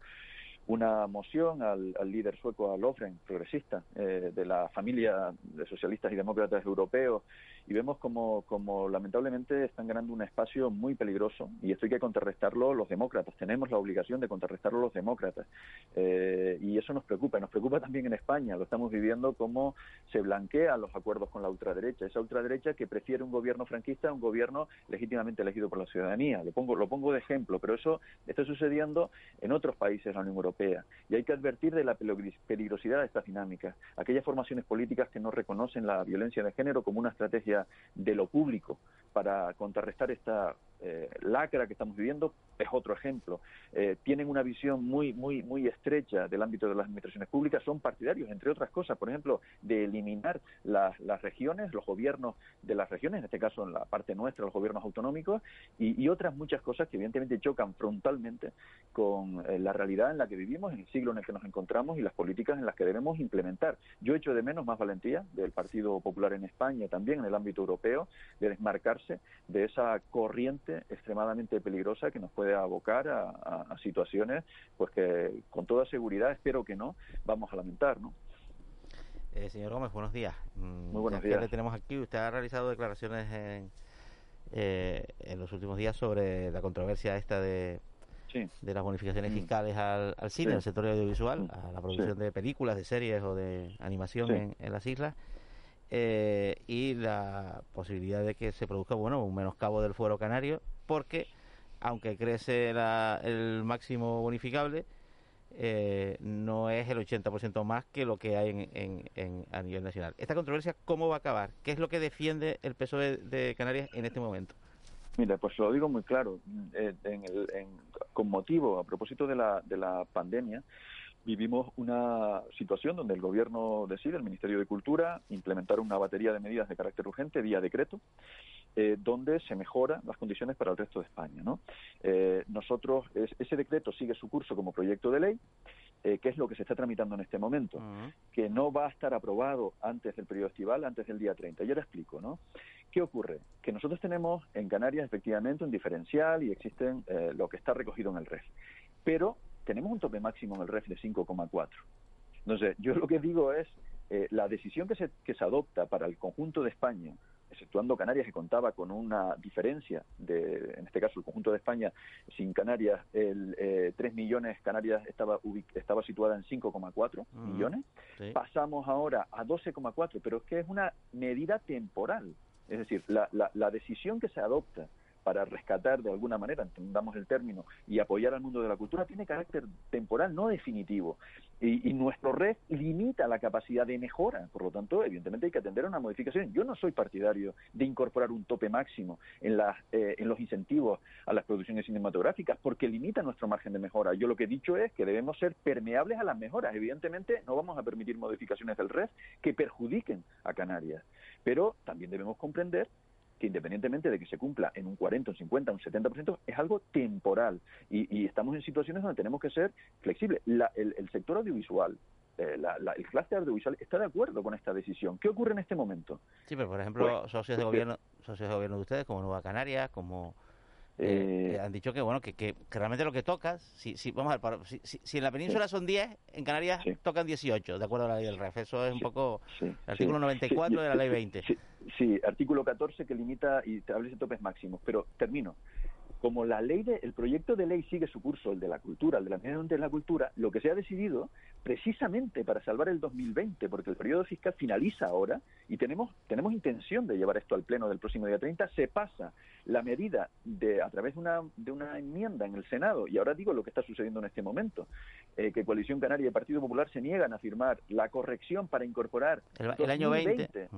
una moción al, líder sueco, a Lofren, progresista, eh, de la familia de socialistas y demócratas europeos, y vemos como, como lamentablemente están ganando un espacio muy peligroso y esto hay que contrarrestarlo los demócratas. Tenemos la obligación de contrarrestarlo los demócratas eh, y eso nos preocupa. Nos preocupa también en España. Lo estamos viviendo como se blanquean los acuerdos con la ultraderecha. Esa ultraderecha que prefiere un gobierno franquista a un gobierno legítimamente elegido por la ciudadanía. Lo pongo, lo pongo de ejemplo, pero eso está sucediendo en otros países de la Unión Europea y hay que advertir de la peligrosidad de estas dinámicas. Aquellas formaciones políticas que no reconocen la violencia de género como una estrategia de lo público para contrarrestar esta eh, lacra que estamos viviendo es otro ejemplo. Eh, tienen una visión muy, muy, muy estrecha del ámbito de las administraciones públicas, son partidarios, entre otras cosas, por ejemplo, de eliminar las, regiones, los gobiernos de las regiones, en este caso en la parte nuestra, los gobiernos autonómicos, y, otras muchas cosas que evidentemente chocan frontalmente con eh, la realidad en la que vivimos, en el siglo en el que nos encontramos y las políticas en las que debemos implementar. Yo echo de menos más valentía del Partido Popular en España, también en el ámbito europeo, de desmarcarse de esa corriente extremadamente peligrosa que nos puede abocar a, situaciones pues que con toda seguridad, espero que no, vamos a lamentar, ¿no? Eh, señor Gómez, buenos días. Mm, Muy buenos días. le tenemos aquí. Usted ha realizado declaraciones en, eh, en los últimos días sobre la controversia esta de, de las bonificaciones mm. fiscales al, cine, al sector audiovisual, mm. a la producción de películas, de series o de animación en, en, las islas. Eh, y la posibilidad de que se produzca bueno un menoscabo del fuero canario porque aunque crece el máximo bonificable, eh, no es el 80% más que lo que hay en, a nivel nacional. ¿Esta controversia cómo va a acabar? ¿Qué es lo que defiende el PSOE de Canarias en este momento? Mira, pues lo digo muy claro. Eh, con motivo, a propósito de la, de la pandemia, vivimos una situación donde el Gobierno decide, el Ministerio de Cultura, implementar una batería de medidas de carácter urgente vía decreto, eh, donde se mejoran las condiciones para el resto de España. ¿no? Eh, nosotros, ese decreto sigue su curso como proyecto de ley, eh, que es lo que se está tramitando en este momento, que no va a estar aprobado antes del periodo estival, antes del día 30. Y ahora explico, ¿no? ¿Qué ocurre? Que nosotros tenemos en Canarias efectivamente un diferencial y existen lo que está recogido en el REF. Pero tenemos un tope máximo en el REF de 5,4. Entonces, yo lo que digo es, eh, la decisión que se, que se adopta para el conjunto de España, exceptuando Canarias, que contaba con una diferencia, de, en este caso el conjunto de España, sin Canarias, el, eh, 3 millones, Canarias estaba, estaba situada en 5,4 millones, pasamos ahora a 12,4, pero es que es una medida temporal. Es decir, la, la, la decisión que se adopta para rescatar de alguna manera, entendamos el término, y apoyar al mundo de la cultura, tiene carácter temporal, no definitivo. Y, nuestro red limita la capacidad de mejora. Por lo tanto, evidentemente hay que atender a una modificación. Yo no soy partidario de incorporar un tope máximo en, eh, en los incentivos a las producciones cinematográficas porque limita nuestro margen de mejora. Yo lo que he dicho es que debemos ser permeables a las mejoras. Evidentemente no vamos a permitir modificaciones del red que perjudiquen a Canarias. Pero también debemos comprender que independientemente de que se cumpla en un 40, un 50, un 70%, es algo temporal. Y, estamos en situaciones donde tenemos que ser flexibles. el, sector audiovisual, eh, el clase audiovisual está de acuerdo con esta decisión. ¿Qué ocurre en este momento? Sí, pero por ejemplo, pues, socios de gobierno, socios de gobierno de ustedes, como Nueva Canarias, como eh, eh, han dicho que bueno que, que, realmente lo que toca, si, si vamos a ver, si, si, en la península son 10, en Canarias tocan 18, de acuerdo a la ley del REF. Eso es un poco el artículo 94 de la ley 20. Sí, artículo 14 que limita y establece topes máximos. Pero termino como la ley de, el proyecto de ley sigue su curso, el de la cultura, el de la mediación de la cultura, lo que se ha decidido, precisamente para salvar el 2020, porque el periodo fiscal finaliza ahora y tenemos, tenemos intención de llevar esto al pleno del próximo día 30, se pasa la medida de a través de una, de una enmienda en el Senado, y ahora digo lo que está sucediendo en este momento, eh, que Coalición Canaria y el Partido Popular se niegan a firmar la corrección para incorporar el, año 20.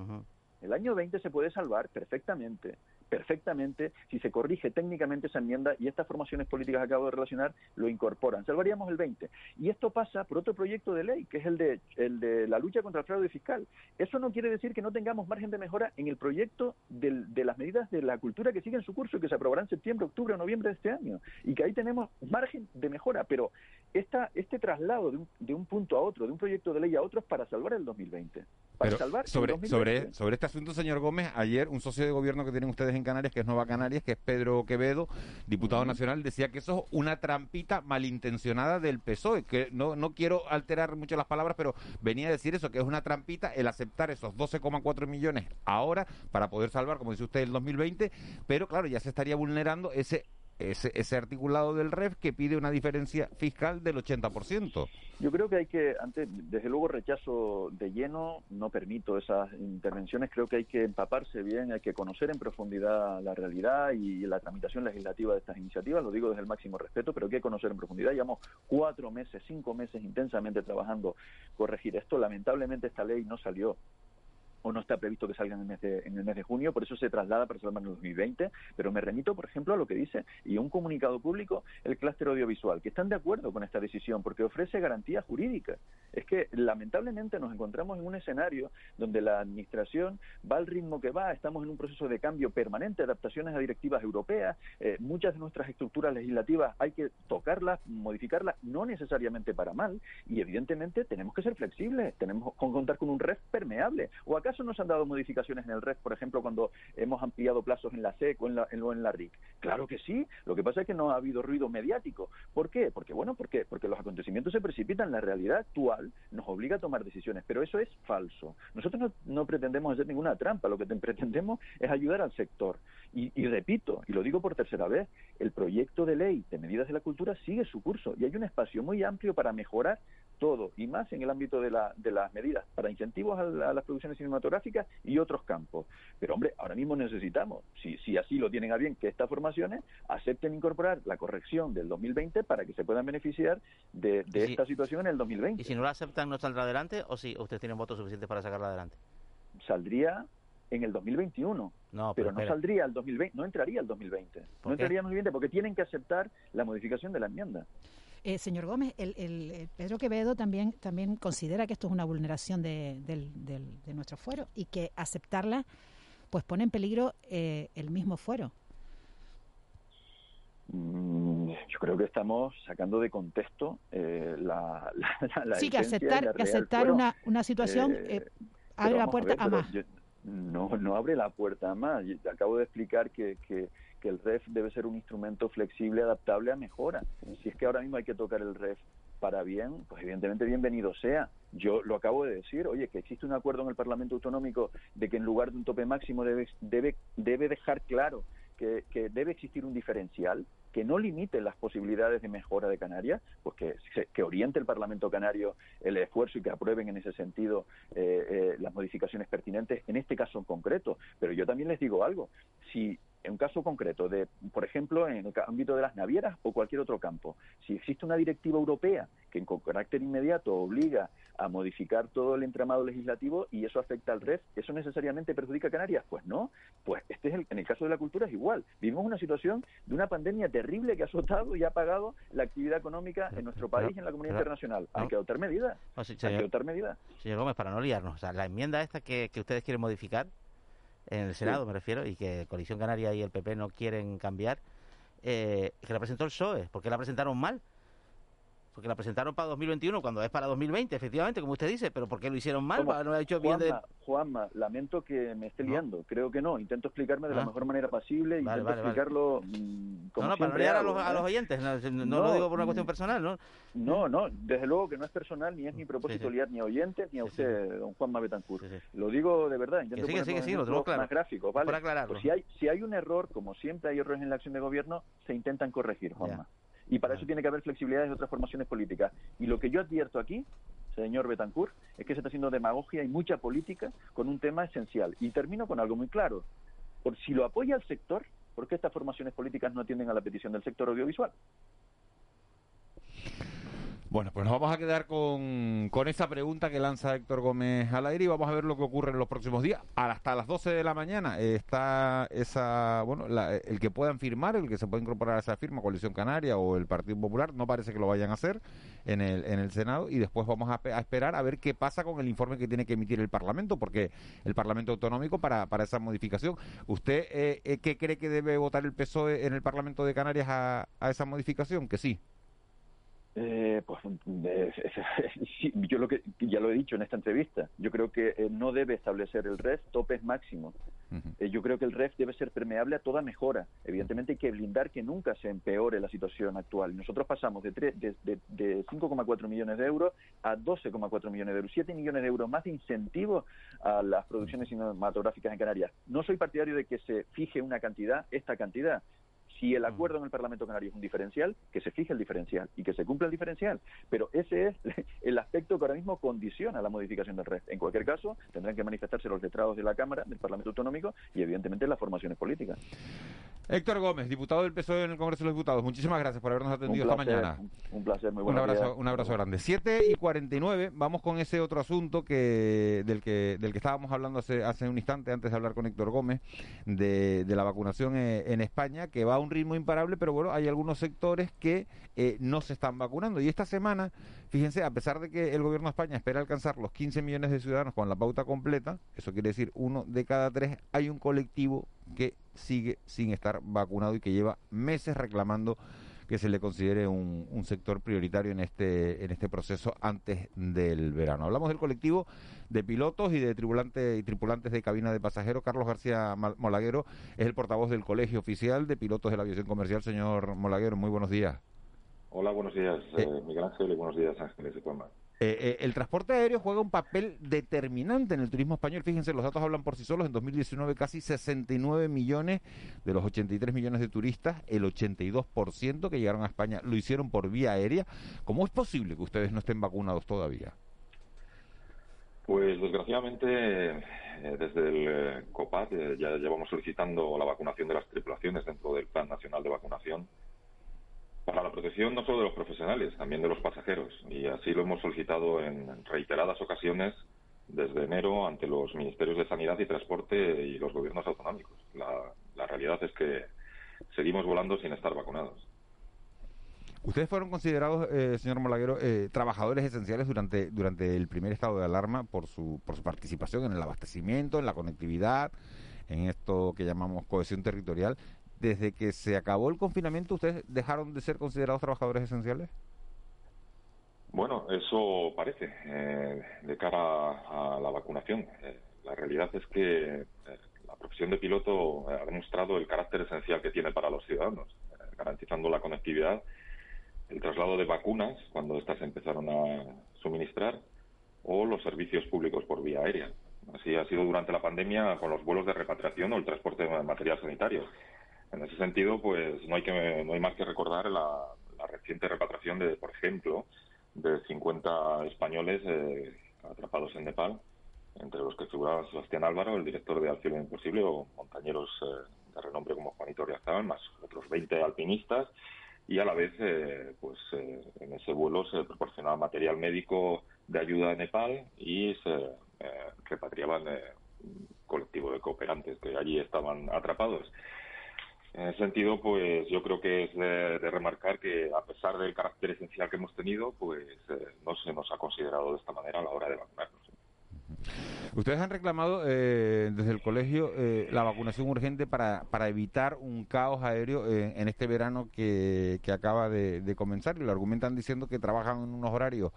El año 20 se puede salvar perfectamente perfectamente si se corrige técnicamente esa enmienda y estas formaciones políticas que acabo de relacionar lo incorporan. Salvaríamos el 20. Y esto pasa por otro proyecto de ley, que es el de, el de la lucha contra el fraude fiscal. Eso no quiere decir que no tengamos margen de mejora en el proyecto de las medidas de la cultura que siguen su curso y que se aprobará en septiembre, octubre o noviembre de este año. Y que ahí tenemos margen de mejora. Pero esta, este traslado de un, de un punto a otro, de un proyecto de ley a otro, es para salvar el 2020. Para salvar sobre, sobre, sobre esta asunto, señor Gómez, ayer un socio de gobierno que tienen ustedes en Canarias, que es Nueva Canarias, que es Pedro Quevedo, diputado nacional, decía que eso es una trampita malintencionada del PSOE, que no, no quiero alterar mucho las palabras, pero venía a decir eso, que es una trampita el aceptar esos 12,4 millones ahora para poder salvar, como dice usted, el 2020, pero claro, ya se estaría vulnerando ese ese, articulado del REF que pide una diferencia fiscal del 80%. Yo creo que hay que, antes, desde luego rechazo de lleno, no permito esas intervenciones, creo que hay que empaparse bien, hay que conocer en profundidad la realidad y la tramitación legislativa de estas iniciativas, lo digo desde el máximo respeto, pero hay que conocer en profundidad. Llevamos cuatro meses, cinco meses intensamente trabajando corregir esto. Lamentablemente esta ley no salió o no está previsto que salga en el mes de, en el mes de junio, por eso se traslada para el 2020, pero me remito, por ejemplo, a lo que dice y un comunicado público el clúster audiovisual, que están de acuerdo con esta decisión porque ofrece garantías jurídicas. Es que lamentablemente nos encontramos en un escenario donde la administración va al ritmo que va, estamos en un proceso de cambio permanente, adaptaciones a directivas europeas, eh, muchas de nuestras estructuras legislativas hay que tocarlas, modificarlas, no necesariamente para mal, y evidentemente tenemos que ser flexibles, tenemos que contar con un red permeable, o acaso no se han dado modificaciones en el REF, por ejemplo, cuando hemos ampliado plazos en la SEC o en la, en, la RIC? Claro que sí, lo que pasa es que no ha habido ruido mediático. ¿Por qué? Porque, bueno, ¿por Porque los acontecimientos se precipitan, la realidad actual nos obliga a tomar decisiones, pero eso es falso. Nosotros no, pretendemos hacer ninguna trampa, lo que pretendemos es ayudar al sector. Y, y repito, y lo digo por tercera vez, el proyecto de ley de medidas de la cultura sigue su curso y hay un espacio muy amplio para mejorar todo y más en el ámbito de, la, de las medidas para incentivos a, las producciones cinematográficas y otros campos. Pero hombre, ahora mismo necesitamos, si, si así lo tienen a bien, que estas formaciones acepten incorporar la corrección del 2020 para que se puedan beneficiar de, esta situación en el 2020. ¿Y si no la aceptan no saldrá adelante o si ustedes tienen votos suficientes para sacarla adelante? Saldría en el 2021. No, pero, no saldría al 2020, no entraría al 2020. No entraría al 2020 porque tienen que aceptar la modificación de la enmienda. Eh, señor Gómez, el, el, Pedro Quevedo también, también considera que esto es una vulneración de, nuestro fuero y que aceptarla pues pone en peligro eh, el mismo fuero. Mm, yo creo que estamos sacando de contexto eh, la, la, Sí, que aceptar, que aceptar una, una situación abre la puerta a, más. No, no abre la puerta más. acabo de explicar que, que que el REF debe ser un instrumento flexible, adaptable a mejora. Si es que ahora mismo hay que tocar el REF para bien, pues evidentemente bienvenido sea. Yo lo acabo de decir, oye, que existe un acuerdo en el Parlamento Autonómico de que en lugar de un tope máximo debe, debe, debe dejar claro que, que debe existir un diferencial que no limite las posibilidades de mejora de Canarias, pues que, que, oriente el Parlamento Canario el esfuerzo y que aprueben en ese sentido eh, eh, las modificaciones pertinentes, en este caso en concreto. Pero yo también les digo algo, si en un caso concreto, de, por ejemplo, en el ámbito de las navieras o cualquier otro campo, si existe una directiva europea que en carácter inmediato obliga a modificar todo el entramado legislativo y eso afecta al REF, ¿eso necesariamente perjudica a Canarias? Pues no, pues este es el, en el caso de la cultura es igual. Vivimos una situación de una pandemia terrible que ha azotado y ha apagado la actividad económica en nuestro país y en la comunidad internacional. Hay que adoptar medidas. hay que adoptar medidas. Señor Gómez, para no liarnos, o sea, la enmienda esta que ustedes quieren modificar, en el Senado me refiero, y que Coalición Canaria y el PP no quieren cambiar, eh, que la presentó el PSOE, porque la presentaron mal porque la presentaron para 2021 cuando es para 2020, efectivamente, como usted dice, pero ¿por qué lo hicieron mal? ¿No ha hecho bien Juanma, Juanma, lamento que me esté liando, creo que no, intento explicarme de la ah. mejor manera posible, intento explicarlo mm, como No, no, para no liar a los, a los oyentes, no, lo digo por una cuestión mm, personal, ¿no? No, no, desde luego que no es personal, ni es mi propósito liar ni a oyentes, ni a usted, don Juanma Betancourt. Lo digo de verdad, intento que sí, sí, lo más gráfico, ¿vale? Pues si, hay, si hay un error, como siempre hay errores en la acción de gobierno, se intentan corregir, Juanma. Y para eso tiene que haber flexibilidades de otras formaciones políticas. Y lo que yo advierto aquí, señor Betancourt, es que se está haciendo demagogia y mucha política con un tema esencial. Y termino con algo muy claro. Por si lo apoya el sector, ¿por qué estas formaciones políticas no atienden a la petición del sector audiovisual? Bueno, pues nos vamos a quedar con, con esa pregunta que lanza Héctor Gómez al aire y vamos a ver lo que ocurre en los próximos días. Hasta las 12 de la mañana está esa, bueno, el que puedan firmar, el que se pueda incorporar a esa firma, Coalición Canaria o el Partido Popular, no parece que lo vayan a hacer en el, en el Senado y después vamos a, esperar a ver qué pasa con el informe que tiene que emitir el Parlamento, porque el Parlamento Autonómico para, para esa modificación. ¿Usted eh, eh, qué cree que debe votar el PSOE en el Parlamento de Canarias a, a esa modificación? Que sí. Eh, pues yo lo que ya lo he dicho en esta entrevista, yo creo que eh, no debe establecer el REF topes máximos. Eh, yo creo que el REF debe ser permeable a toda mejora. Evidentemente hay que blindar que nunca se empeore la situación actual. Nosotros pasamos de, de, de 5,4 millones de euros a 12,4 millones de euros, 7 millones de euros más de incentivos a las producciones cinematográficas en Canarias. No soy partidario de que se fije una cantidad, esta cantidad. Si el mm. acuerdo en el Parlamento Canario es un diferencial, que se fije el diferencial y que se cumpla el diferencial. Pero ese es el aspecto que ahora mismo condiciona la modificación del REF. En cualquier caso, tendrán que manifestarse los letrados de la Cámara, del Parlamento Autonómico y, evidentemente, las formaciones políticas. Héctor Gómez, diputado del PSOE en el Congreso de los Diputados. Muchísimas gracias por habernos atendido esta mañana. Un placer, muy Un abrazo, un abrazo grande. 7 y 49, vamos con ese otro asunto que del que del que estábamos hablando hace, hace un instante antes de hablar con Héctor Gómez, de, de la vacunación eh, en España, que va a un ritmo imparable, pero bueno, hay algunos sectores que eh, no se están vacunando. Y esta semana, fíjense, a pesar de que el gobierno de España espera alcanzar los 15 millones de ciudadanos con la pauta completa, eso quiere decir uno de cada tres, hay un colectivo que sigue sin estar vacunado y que lleva meses reclamando que se le considere un, un, sector prioritario en este en este proceso antes del verano. Hablamos del colectivo de pilotos y de tripulantes y tripulantes de cabina de pasajeros. Carlos García Molaguero es el portavoz del Colegio Oficial de Pilotos de la Aviación Comercial. Señor Molaguero, muy buenos días. Hola, buenos días, eh, eh, Miguel Ángel, y buenos días, Ángeles de Palma. Eh, el transporte aéreo juega un papel determinante en el turismo español. Fíjense, los datos hablan por sí solos. En 2019 casi 69 millones de los 83 millones de turistas, el 82% que llegaron a España lo hicieron por vía aérea. ¿Cómo es posible que ustedes no estén vacunados todavía? Pues desgraciadamente desde el COPAT ya llevamos solicitando la vacunación de las tripulaciones dentro del Plan Nacional de Vacunación para la protección no solo de los profesionales, también de los pasajeros. Y así lo hemos solicitado en reiteradas ocasiones desde enero ante los ministerios de Sanidad y Transporte y los gobiernos autonómicos. La, realidad es que seguimos volando sin estar vacunados. Ustedes fueron considerados, eh, señor Molaguero, eh, trabajadores esenciales durante, durante el primer estado de alarma por su, por su participación en el abastecimiento, en la conectividad, en esto que llamamos cohesión territorial desde que se acabó el confinamiento, ¿ustedes dejaron de ser considerados trabajadores esenciales? Bueno, eso parece eh, de cara a, la vacunación. Eh, la realidad es que eh, la profesión de piloto ha demostrado el carácter esencial que tiene para los ciudadanos, garantizando la conectividad, el traslado de vacunas cuando éstas empezaron a suministrar o los servicios públicos por vía aérea. Así ha sido durante la pandemia con los vuelos de repatriación o el transporte de material sanitario. En ese sentido, pues no hay, que, no hay más que recordar la, reciente repatriación de, por ejemplo, de 50 españoles eh, atrapados en Nepal, entre los que figuraba Sebastián Álvaro, el director de Al Imposible, o montañeros eh, de renombre como Juanito Riazabal, más otros 20 alpinistas, y a la vez, eh, pues en ese vuelo se proporcionaba material médico de ayuda a Nepal y se repatriaban un colectivo de cooperantes que allí estaban atrapados. En ese sentido, pues yo creo que es de, remarcar que a pesar del carácter esencial que hemos tenido, pues eh, no se nos ha considerado de esta manera a la hora de vacunarnos. Ustedes han reclamado eh, desde el colegio eh, la vacunación urgente para, para evitar un caos aéreo en este verano que, que acaba de, de, comenzar y lo argumentan diciendo que trabajan en unos horarios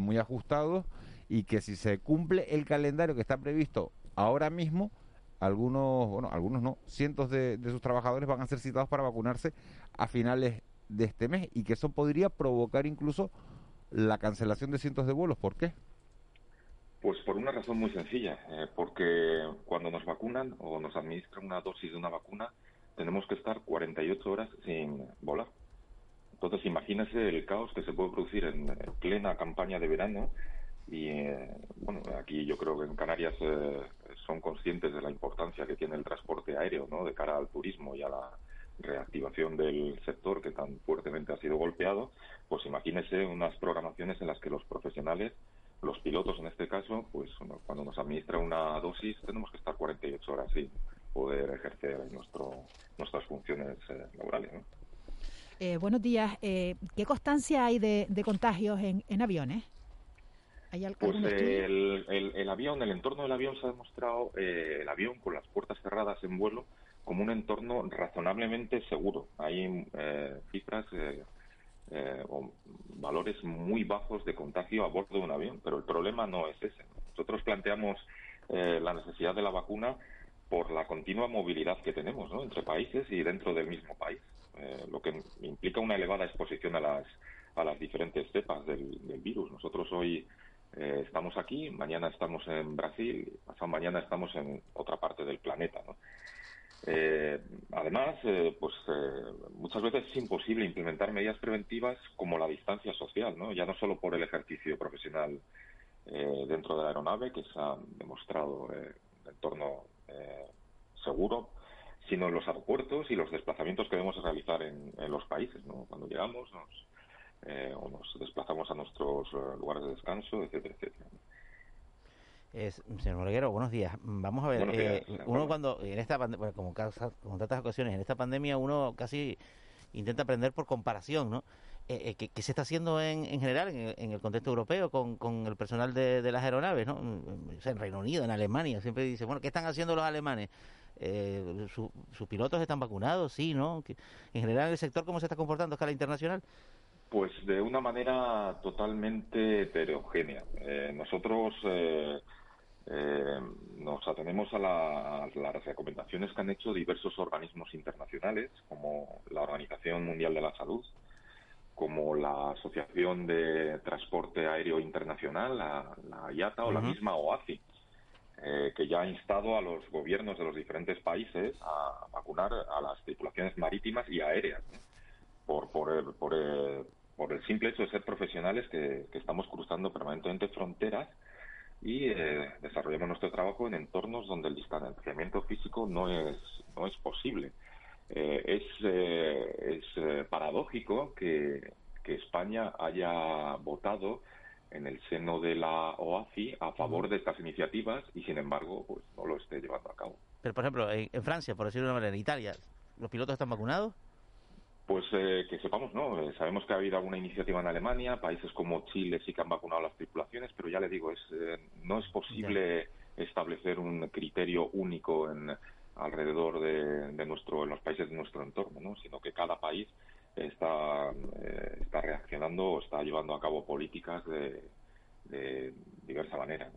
muy ajustados y que si se cumple el calendario que está previsto ahora mismo, algunos, bueno, algunos no, cientos de, sus trabajadores van a ser citados para vacunarse a finales de este mes y que eso podría provocar incluso la cancelación de cientos de vuelos. ¿Por qué? Pues por una razón muy sencilla, eh, porque cuando nos vacunan o nos administran una dosis de una vacuna, tenemos que estar 48 horas sin volar. Entonces, imagínese el caos que se puede producir en plena campaña de verano y eh, bueno, aquí yo creo que en Canarias eh, son conscientes de la importancia que tiene el transporte aéreo, ¿no? De cara al turismo y a la reactivación del sector que tan fuertemente ha sido golpeado, pues imagínese unas programaciones en las que los profesionales, los pilotos en este caso, pues cuando nos administra una dosis tenemos que estar 48 horas sin poder ejercer nuestro, nuestras funciones eh, laborales. ¿no? buenos días. ¿Qué constancia hay de, de contagios en, en aviones? Pues el, el, avión, el entorno del avión se ha demostrado eh, el avión con las puertas cerradas en vuelo como un entorno razonablemente seguro. Hay eh, cifras eh, o valores muy bajos de contagio a bordo de un avión, pero el problema no es ese. Nosotros planteamos la necesidad de la vacuna por la continua movilidad que tenemos entre países y dentro del mismo país, lo que implica una elevada exposición a las, a las diferentes cepas del, virus. Nosotros hoy estamos aquí, mañana estamos en Brasil, pasado mañana estamos en otra parte del planeta. ¿no? Eh, además, eh, pues eh, muchas veces es imposible implementar medidas preventivas como la distancia social, ¿no? Ya no solo por el ejercicio profesional dentro de la aeronave, que se ha demostrado un entorno seguro, sino en los aeropuertos y los desplazamientos que debemos realizar en, los países, ¿no? Cuando llegamos nos, o nos desplazamos a nuestros lugares de descanso, etcétera, etcétera señor Morguero, buenos días. Vamos a ver, eh, uno cuando, en esta pandemia, como, como tantas ocasiones, en esta pandemia uno casi intenta aprender por comparación, ¿no? Eh, eh ¿qué, se está haciendo en, en general en, el contexto europeo con, con el personal de, las aeronaves, ¿no? en Reino Unido, en Alemania, siempre dice, bueno, ¿qué están haciendo los alemanes? Eh, ¿Sus pilotos están vacunados? Sí, ¿no? En general, ¿el sector cómo se está comportando a escala internacional? Pues de una manera totalmente heterogénea. Eh, nosotros eh, nos atenemos a, las recomendaciones que han hecho diversos organismos internacionales, como la Organización Mundial de la Salud, como la Asociación de Transporte Aéreo Internacional, la, IATA o la misma OACI, eh, que ya ha instado a los gobiernos de los diferentes países a vacunar a las tripulaciones marítimas y aéreas, por, por, el, por, el, simple hecho de ser profesionales que estamos cruzando permanentemente fronteras y eh, desarrollamos nuestro trabajo en entornos donde el distanciamiento físico no es, no es posible. Eh, es eh, es paradójico que, España haya votado en el seno de la OACI a favor de estas iniciativas y, sin embargo, pues no lo esté llevando a cabo. Pero, por ejemplo, en, en Francia, por decirlo de una manera, en Italia, ¿los pilotos están vacunados? Pues eh, que sepamos, no. Eh, sabemos que ha habido alguna iniciativa en Alemania, países como Chile sí que han vacunado las tripulaciones, pero ya le digo, es, eh, no es posible establecer un criterio único en alrededor de, nuestro, en los países de nuestro entorno, ¿no? Sino que cada país está, está reaccionando o está llevando a cabo políticas de, diversa manera.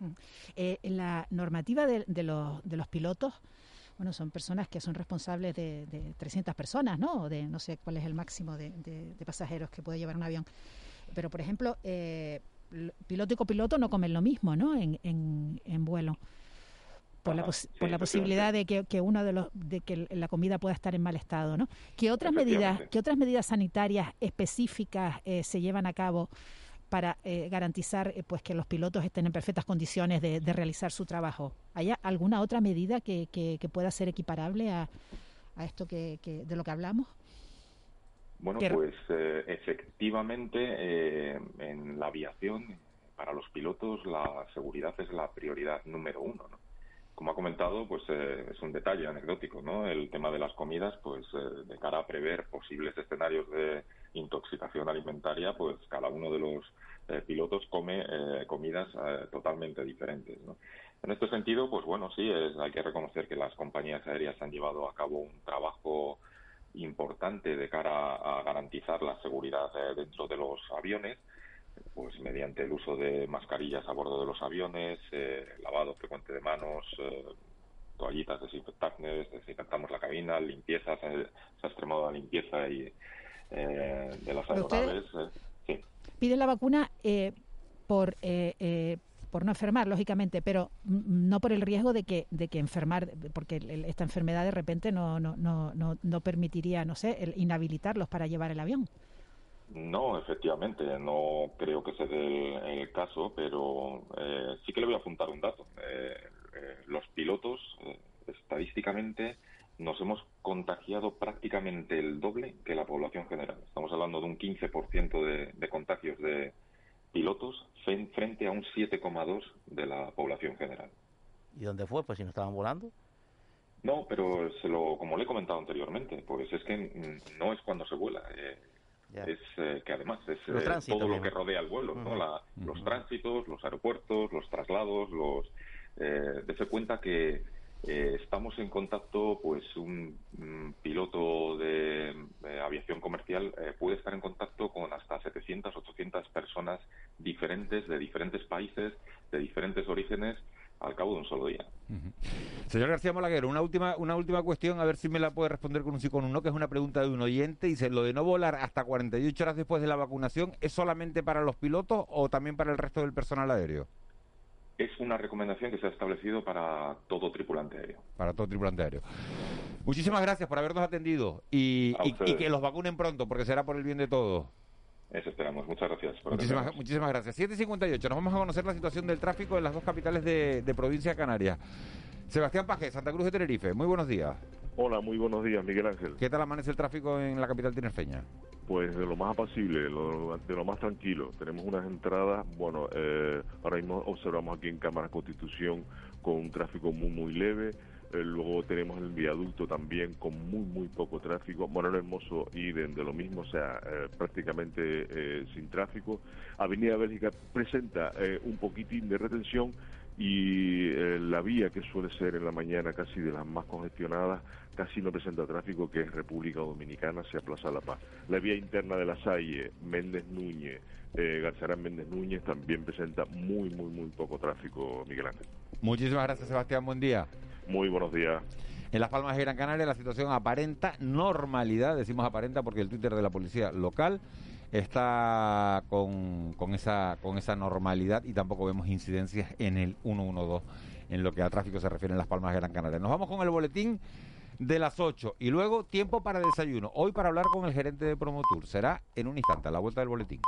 Mm. en la normativa de, los, de los pilotos bueno, son personas que son responsables de, de 300 personas, ¿no? De no sé cuál es el máximo de, pasajeros que puede llevar un avión. Pero, por ejemplo, eh, piloto y copiloto no comen lo mismo, ¿no? En, en, vuelo. Por, la, por la posibilidad de que, que, uno de los de que la comida pueda estar en mal estado, ¿no? ¿Qué otras medidas, qué otras medidas sanitarias específicas eh, se llevan a cabo para eh, garantizar eh, pues que los pilotos estén en perfectas condiciones de, realizar su trabajo. ¿Hay alguna otra medida que, que, pueda ser equiparable a, a esto que, de lo que hablamos? Bueno, pues eh, efectivamente en la aviación para los pilotos la seguridad es la prioridad número uno. ¿no? Como ha comentado, pues es un detalle anecdótico, ¿no? El tema de las comidas, pues de cara a prever posibles escenarios de intoxicación alimentaria, pues cada uno de los eh, pilotos come eh, comidas eh, totalmente diferentes. En este sentido, pues bueno, sí, hay que reconocer que las compañías aéreas han llevado a cabo un trabajo importante de cara a garantizar la seguridad dentro de los aviones, pues mediante el uso de mascarillas a bordo de los aviones, lavado frecuente de manos, toallitas desinfectantes, desinfectamos la cabina, limpieza, se, ha extremado la limpieza y, de las aeronaves. sí piden la vacuna eh, por eh, eh, por no enfermar, lógicamente, pero no por el riesgo de que, de que enfermar, porque esta enfermedad de repente no, no, no, no, permitiría, no sé, el inhabilitarlos para llevar el avión. No, efectivamente, no creo que sea el, el caso, pero sí que le voy a apuntar un dato. los pilotos, estadísticamente, nos hemos contagiado prácticamente el doble que la población general. Estamos hablando de un 15% de, de contagios de pilotos frente a un 7,2% de la población general. ¿Y dónde fue? Pues si no estaban volando. No, pero se lo, como le he comentado anteriormente, pues es que no es cuando se vuela. Eh, es eh, que además es eh, todo lo que rodea el vuelo, ¿no? los tránsitos, los aeropuertos, los traslados, los... Eh, dese cuenta que Eh, estamos en contacto, pues un, piloto de aviación comercial eh, puede estar en contacto con hasta 700, 800 personas diferentes, de diferentes países, de diferentes orígenes, al cabo de un solo día. Señor García Molaguero, una última, una última cuestión, a ver si me la puede responder con un sí con un no, que es una pregunta de un oyente. Dice, ¿lo de no volar hasta 48 horas después de la vacunación es solamente para los pilotos o también para el resto del personal aéreo? Es una recomendación que se ha establecido para todo tripulante aéreo. Para todo tripulante aéreo. Muchísimas gracias por habernos atendido y, que los vacunen pronto, porque será por el bien de todos. Eso esperamos. Muchas gracias. muchísimas, muchísimas gracias. 7.58. Nos vamos a conocer la situación del tráfico en las dos capitales de, de provincia canaria. Sebastián Paje, Santa Cruz de Tenerife. Muy buenos días. Hola, muy buenos días, Miguel Ángel. ¿Qué tal amanece el tráfico en la capital tinerfeña? Pues de lo más apacible, de lo más tranquilo. Tenemos unas entradas, bueno, eh, ahora mismo observamos aquí en Cámara Constitución con un tráfico muy, muy leve. Eh, luego tenemos el viaducto también con muy, muy poco tráfico. El Hermoso y de, lo mismo, o sea, eh, prácticamente sin tráfico. Avenida Bélgica presenta un poquitín de retención y eh, la vía que suele ser en la mañana casi de las más congestionadas casi no presenta tráfico que es República Dominicana hacia Plaza La Paz. La vía interna de la Salle, Méndez Núñez, eh, Garzarán Méndez Núñez también presenta muy, muy, muy poco tráfico, Miguel Ángel. Muchísimas gracias, Sebastián. Buen día. Muy buenos días. En Las Palmas de Gran Canaria la situación aparenta normalidad, decimos aparenta porque el Twitter de la policía local está con, con, esa, con esa normalidad y tampoco vemos incidencias en el 112 en lo que a tráfico se refiere en Las Palmas de Gran Canaria. Nos vamos con el boletín de las 8 y luego tiempo para desayuno. Hoy para hablar con el gerente de Promotur. Será en un instante, a la vuelta del boletín.